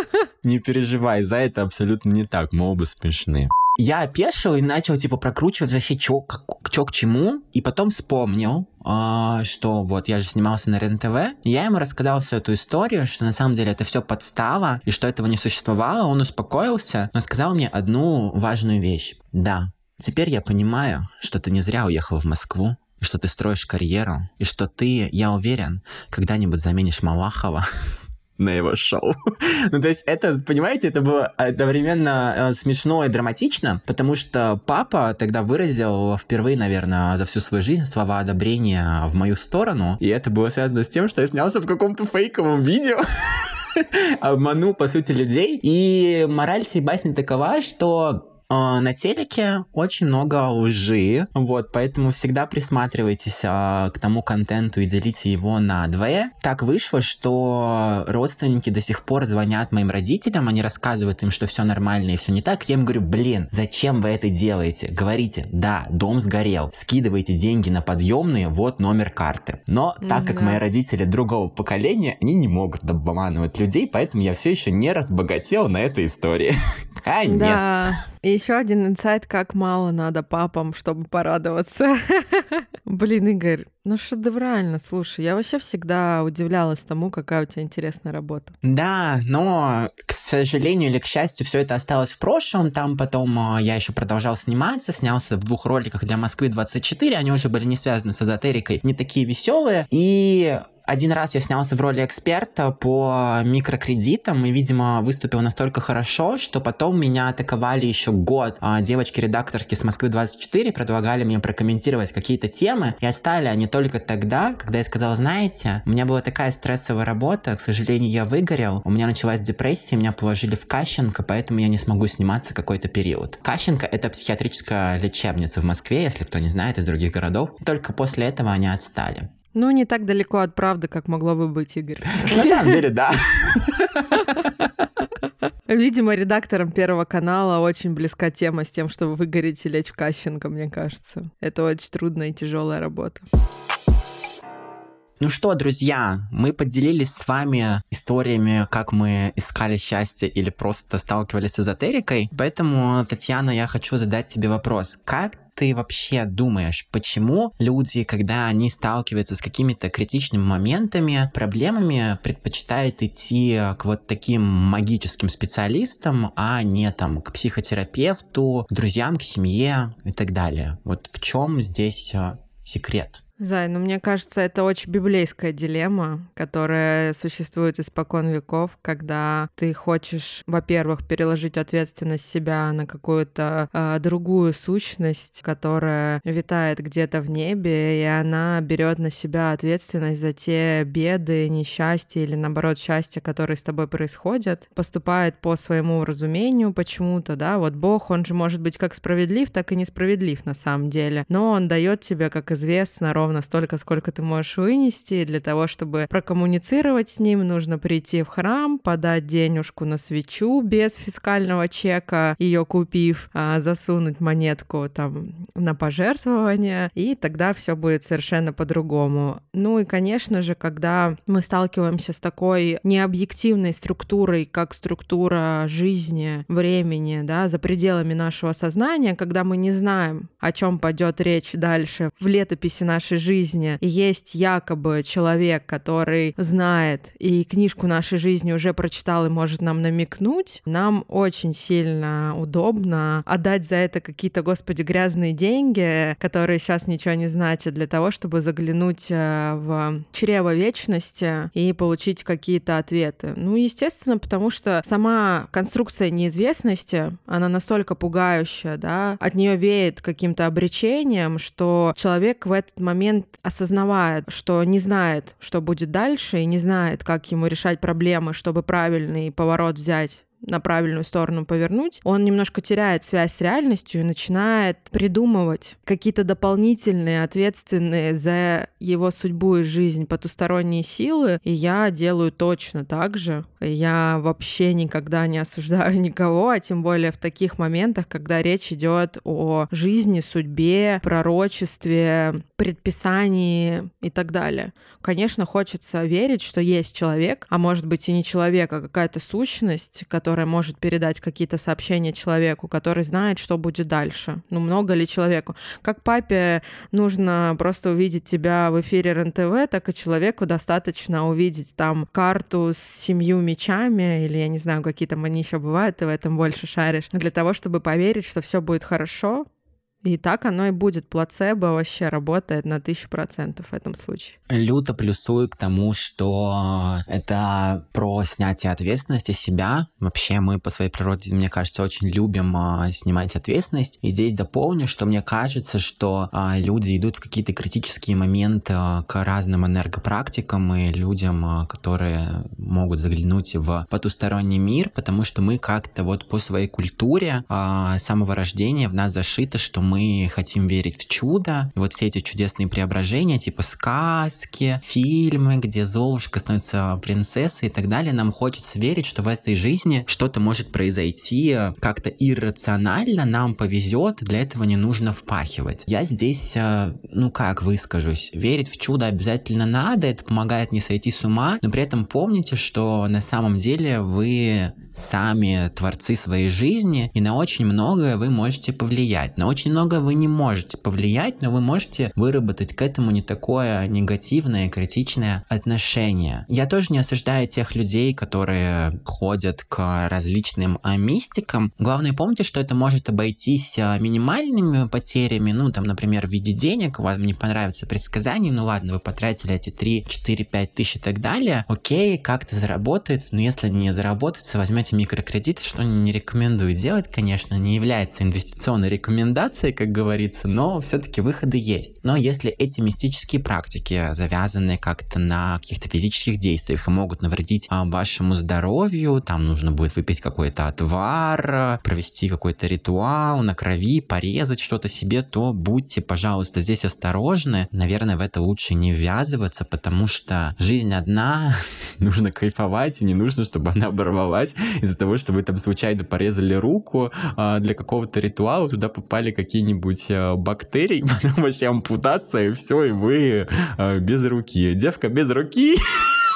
[LAUGHS] Не переживай, за это абсолютно не так, мы оба смешные. Я опешил и начал, типа, прокручивать вообще, чё, как, чё к чему, и потом вспомнил, а, что вот я же снимался на РЕН-ТВ, я ему рассказал всю эту историю, что на самом деле это все подстава, и что этого не существовало, он успокоился, но сказал мне одну важную вещь. Да, теперь я понимаю, что ты не зря уехал в Москву, и что ты строишь карьеру, и что ты, я уверен, когда-нибудь заменишь Малахова [LAUGHS] на его шоу. [LAUGHS] ну, то есть это, понимаете, это было одновременно э, смешно и драматично, потому что папа тогда выразил впервые, наверное, за всю свою жизнь слова одобрения в мою сторону, и это было связано с тем, что я снялся в каком-то фейковом видео, [LAUGHS] обманул, по сути, людей. И мораль всей басни такова, что на телеке очень много лжи, вот, поэтому всегда присматривайтесь а, к тому контенту и делите его на двое. Так вышло, что родственники до сих пор звонят моим родителям, они рассказывают им, что все нормально и все не так. Я им говорю, блин, зачем вы это делаете? Говорите, да, дом сгорел, скидывайте деньги на подъемные, вот номер карты. Но так как мои родители другого поколения, они не могут обманывать людей, поэтому я все еще не разбогател на этой истории. [LAUGHS] Конец. Да. И еще один инсайт, как мало надо папам, чтобы порадоваться. [LAUGHS] Блин, Игорь, ну шедеврально, слушай, я вообще всегда удивлялась тому, какая у тебя интересная работа. Да, но, к сожалению или к счастью, все это осталось в прошлом. Там потом а, я еще продолжал сниматься, снялся в двух роликах для Москвы 24, они уже были не связаны с эзотерикой, не такие веселые. И один раз я снялся в роли эксперта по микрокредитам и, видимо, выступил настолько хорошо, что потом меня атаковали еще год. А девочки-редакторки с Москвы-24 предлагали мне прокомментировать какие-то темы, и оставили они только тогда, когда я сказал, знаете, у меня была такая стрессовая работа, к сожалению, я выгорел, у меня началась депрессия, меня положили в Кащенко, поэтому я не смогу сниматься какой-то период. Кащенко — это психиатрическая лечебница в Москве, если кто не знает, из других городов. Только после этого они отстали. Ну, не так далеко от правды, как могло бы быть, Игорь. [LAUGHS] На самом деле, да. Видимо, редакторам Первого канала очень близка тема с тем, чтобы выгореть и лечь в Кащенко, мне кажется. Это очень трудная и тяжелая работа. Ну что, друзья, мы поделились с вами историями, как мы искали счастье или просто сталкивались с эзотерикой. Поэтому, Татьяна, я хочу задать тебе вопрос. Как ты вообще думаешь, почему люди, когда они сталкиваются с какими-то критичными моментами, проблемами, предпочитают идти к вот таким магическим специалистам, а не там к психотерапевту, к друзьям, к семье и так далее? Вот в чем здесь э, секрет? Зай, ну мне кажется, это очень библейская дилемма, которая существует испокон веков, когда ты хочешь, во-первых, переложить ответственность себя на какую-то э, другую сущность, которая витает где-то в небе, и она берет на себя ответственность за те беды, несчастья или наоборот счастья, которые с тобой происходят, поступает по своему разумению почему-то, да, вот Бог, он же может быть как справедлив, так и несправедлив на самом деле, но он дает тебе, как известно, ровно ровно столько, сколько ты можешь вынести. Для того, чтобы прокоммуницировать с ним, нужно прийти в храм, подать денежку на свечу без фискального чека, ее купив, а, засунуть монетку там на пожертвование, и тогда все будет совершенно по-другому. Ну и, конечно же, когда мы сталкиваемся с такой необъективной структурой, как структура жизни, времени, да, за пределами нашего сознания, когда мы не знаем, о чем пойдет речь дальше в летописи нашей жизни есть якобы человек, который знает и книжку нашей жизни уже прочитал и может нам намекнуть, нам очень сильно удобно отдать за это какие-то, господи, грязные деньги, которые сейчас ничего не значат, для того, чтобы заглянуть э, в чрево вечности и получить какие-то ответы. Ну, естественно, потому что сама конструкция неизвестности, она настолько пугающая, да, от нее веет каким-то обречением, что человек в этот момент момент осознавает, что не знает, что будет дальше, и не знает, как ему решать проблемы, чтобы правильный поворот взять на правильную сторону повернуть, он немножко теряет связь с реальностью и начинает придумывать какие-то дополнительные, ответственные за его судьбу и жизнь потусторонние силы. И я делаю точно так же. Я вообще никогда не осуждаю [LAUGHS] никого, а тем более в таких моментах, когда речь идет о жизни, судьбе, пророчестве, предписании и так далее. Конечно, хочется верить, что есть человек, а может быть и не человек, а какая-то сущность, которая может передать какие-то сообщения человеку, который знает, что будет дальше. Ну, много ли человеку? Как папе нужно просто увидеть тебя в эфире РНТВ, так и человеку достаточно увидеть там карту с семью мечами, или я не знаю, какие там они еще бывают, ты в этом больше шаришь, для того, чтобы поверить, что все будет хорошо, и так оно и будет. Плацебо вообще работает на тысячу процентов в этом случае. Люто плюсую к тому, что это про снятие ответственности себя. Вообще мы по своей природе, мне кажется, очень любим а, снимать ответственность. И здесь дополню, что мне кажется, что а, люди идут в какие-то критические моменты а, к разным энергопрактикам и людям, а, которые могут заглянуть в потусторонний мир, потому что мы как-то вот по своей культуре а, самого рождения в нас зашито, что мы хотим верить в чудо. И вот все эти чудесные преображения, типа сказки, фильмы, где Золушка становится принцессой и так далее, нам хочется верить, что в этой жизни что-то может произойти как-то иррационально, нам повезет, для этого не нужно впахивать. Я здесь, э, ну как выскажусь, верить в чудо обязательно надо, это помогает не сойти с ума, но при этом помните, что на самом деле вы сами творцы своей жизни, и на очень многое вы можете повлиять. На очень много вы не можете повлиять, но вы можете выработать к этому не такое негативное, критичное отношение. Я тоже не осуждаю тех людей, которые ходят к различным а, мистикам. Главное, помните, что это может обойтись а, минимальными потерями, ну, там, например, в виде денег, вам не понравится предсказание, ну ладно, вы потратили эти 3, 4, 5 тысяч и так далее, окей, как-то заработается, но если не заработается, возьмете микрокредит, что не рекомендую делать, конечно, не является инвестиционной рекомендацией, как говорится, но все-таки выходы есть. Но если эти мистические практики завязаны как-то на каких-то физических действиях и могут навредить а, вашему здоровью, там нужно будет выпить какой-то отвар, провести какой-то ритуал на крови, порезать что-то себе, то будьте, пожалуйста, здесь осторожны. Наверное, в это лучше не ввязываться, потому что жизнь одна, [LAUGHS] нужно кайфовать, и не нужно, чтобы она оборвалась из-за того, что вы там случайно порезали руку а, для какого-то ритуала, туда попали какие-нибудь а, бактерии, [LAUGHS] потом вообще ампутация, и все, и вы а, без руки. Девка без руки. [LAUGHS]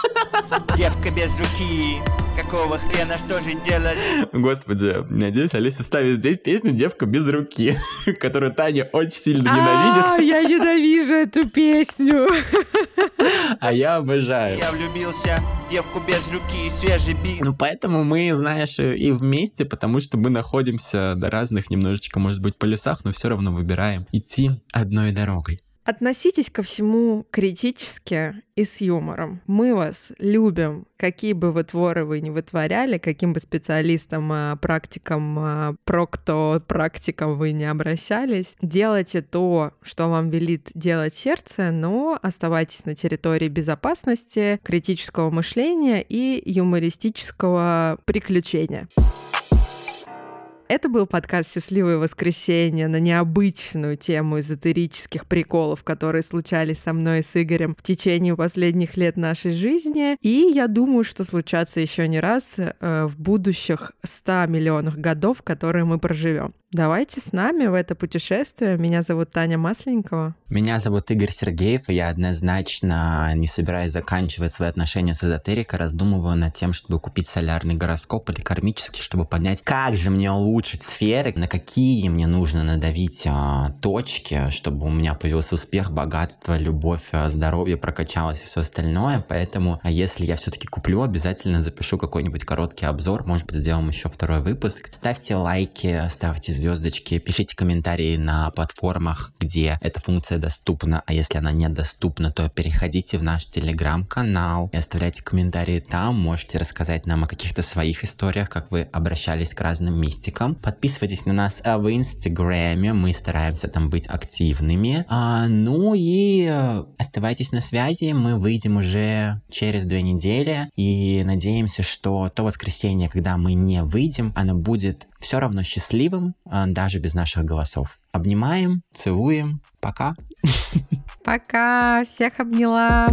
Девка без руки. Какого хрена, что же делать? Господи, надеюсь, Алиса вставит здесь песню «Девка без руки», [LAUGHS] которую Таня очень сильно ненавидит. А, я ненавижу эту песню. А я обожаю. Я влюбился в девку без руки, свежий бит. Ну, поэтому мы, знаешь, и вместе, потому что мы находимся на разных немножечко, может быть, полюсах, но все равно выбираем идти одной дорогой. Относитесь ко всему критически и с юмором. Мы вас любим, какие бы вы творы вы ни вытворяли, каким бы специалистам, а, практикам, а, прокто практикам вы не обращались. Делайте то, что вам велит делать сердце, но оставайтесь на территории безопасности, критического мышления и юмористического приключения. Это был подкаст «Счастливое воскресенье» на необычную тему эзотерических приколов, которые случались со мной и с Игорем в течение последних лет нашей жизни. И я думаю, что случатся еще не раз э, в будущих 100 миллионах годов, которые мы проживем. Давайте с нами в это путешествие. Меня зовут Таня Масленникова. Меня зовут Игорь Сергеев, и я однозначно, не собираюсь заканчивать свои отношения с эзотерикой, раздумываю над тем, чтобы купить солярный гороскоп или кармический, чтобы понять, как же мне улучшить сферы, на какие мне нужно надавить а, точки, чтобы у меня появился успех, богатство, любовь, а, здоровье, прокачалось и все остальное. Поэтому, а если я все-таки куплю, обязательно запишу какой-нибудь короткий обзор, может быть, сделаем еще второй выпуск. Ставьте лайки, ставьте звезды звездочки, пишите комментарии на платформах, где эта функция доступна, а если она недоступна, то переходите в наш телеграм-канал и оставляйте комментарии. Там, можете рассказать нам о каких-то своих историях, как вы обращались к разным мистикам. Подписывайтесь на нас в инстаграме, мы стараемся там быть активными. А, ну и оставайтесь на связи, мы выйдем уже через две недели. И надеемся, что то воскресенье, когда мы не выйдем, оно будет все равно счастливым, а, даже без наших голосов. Обнимаем, целуем. Пока. Пока. Всех обняла.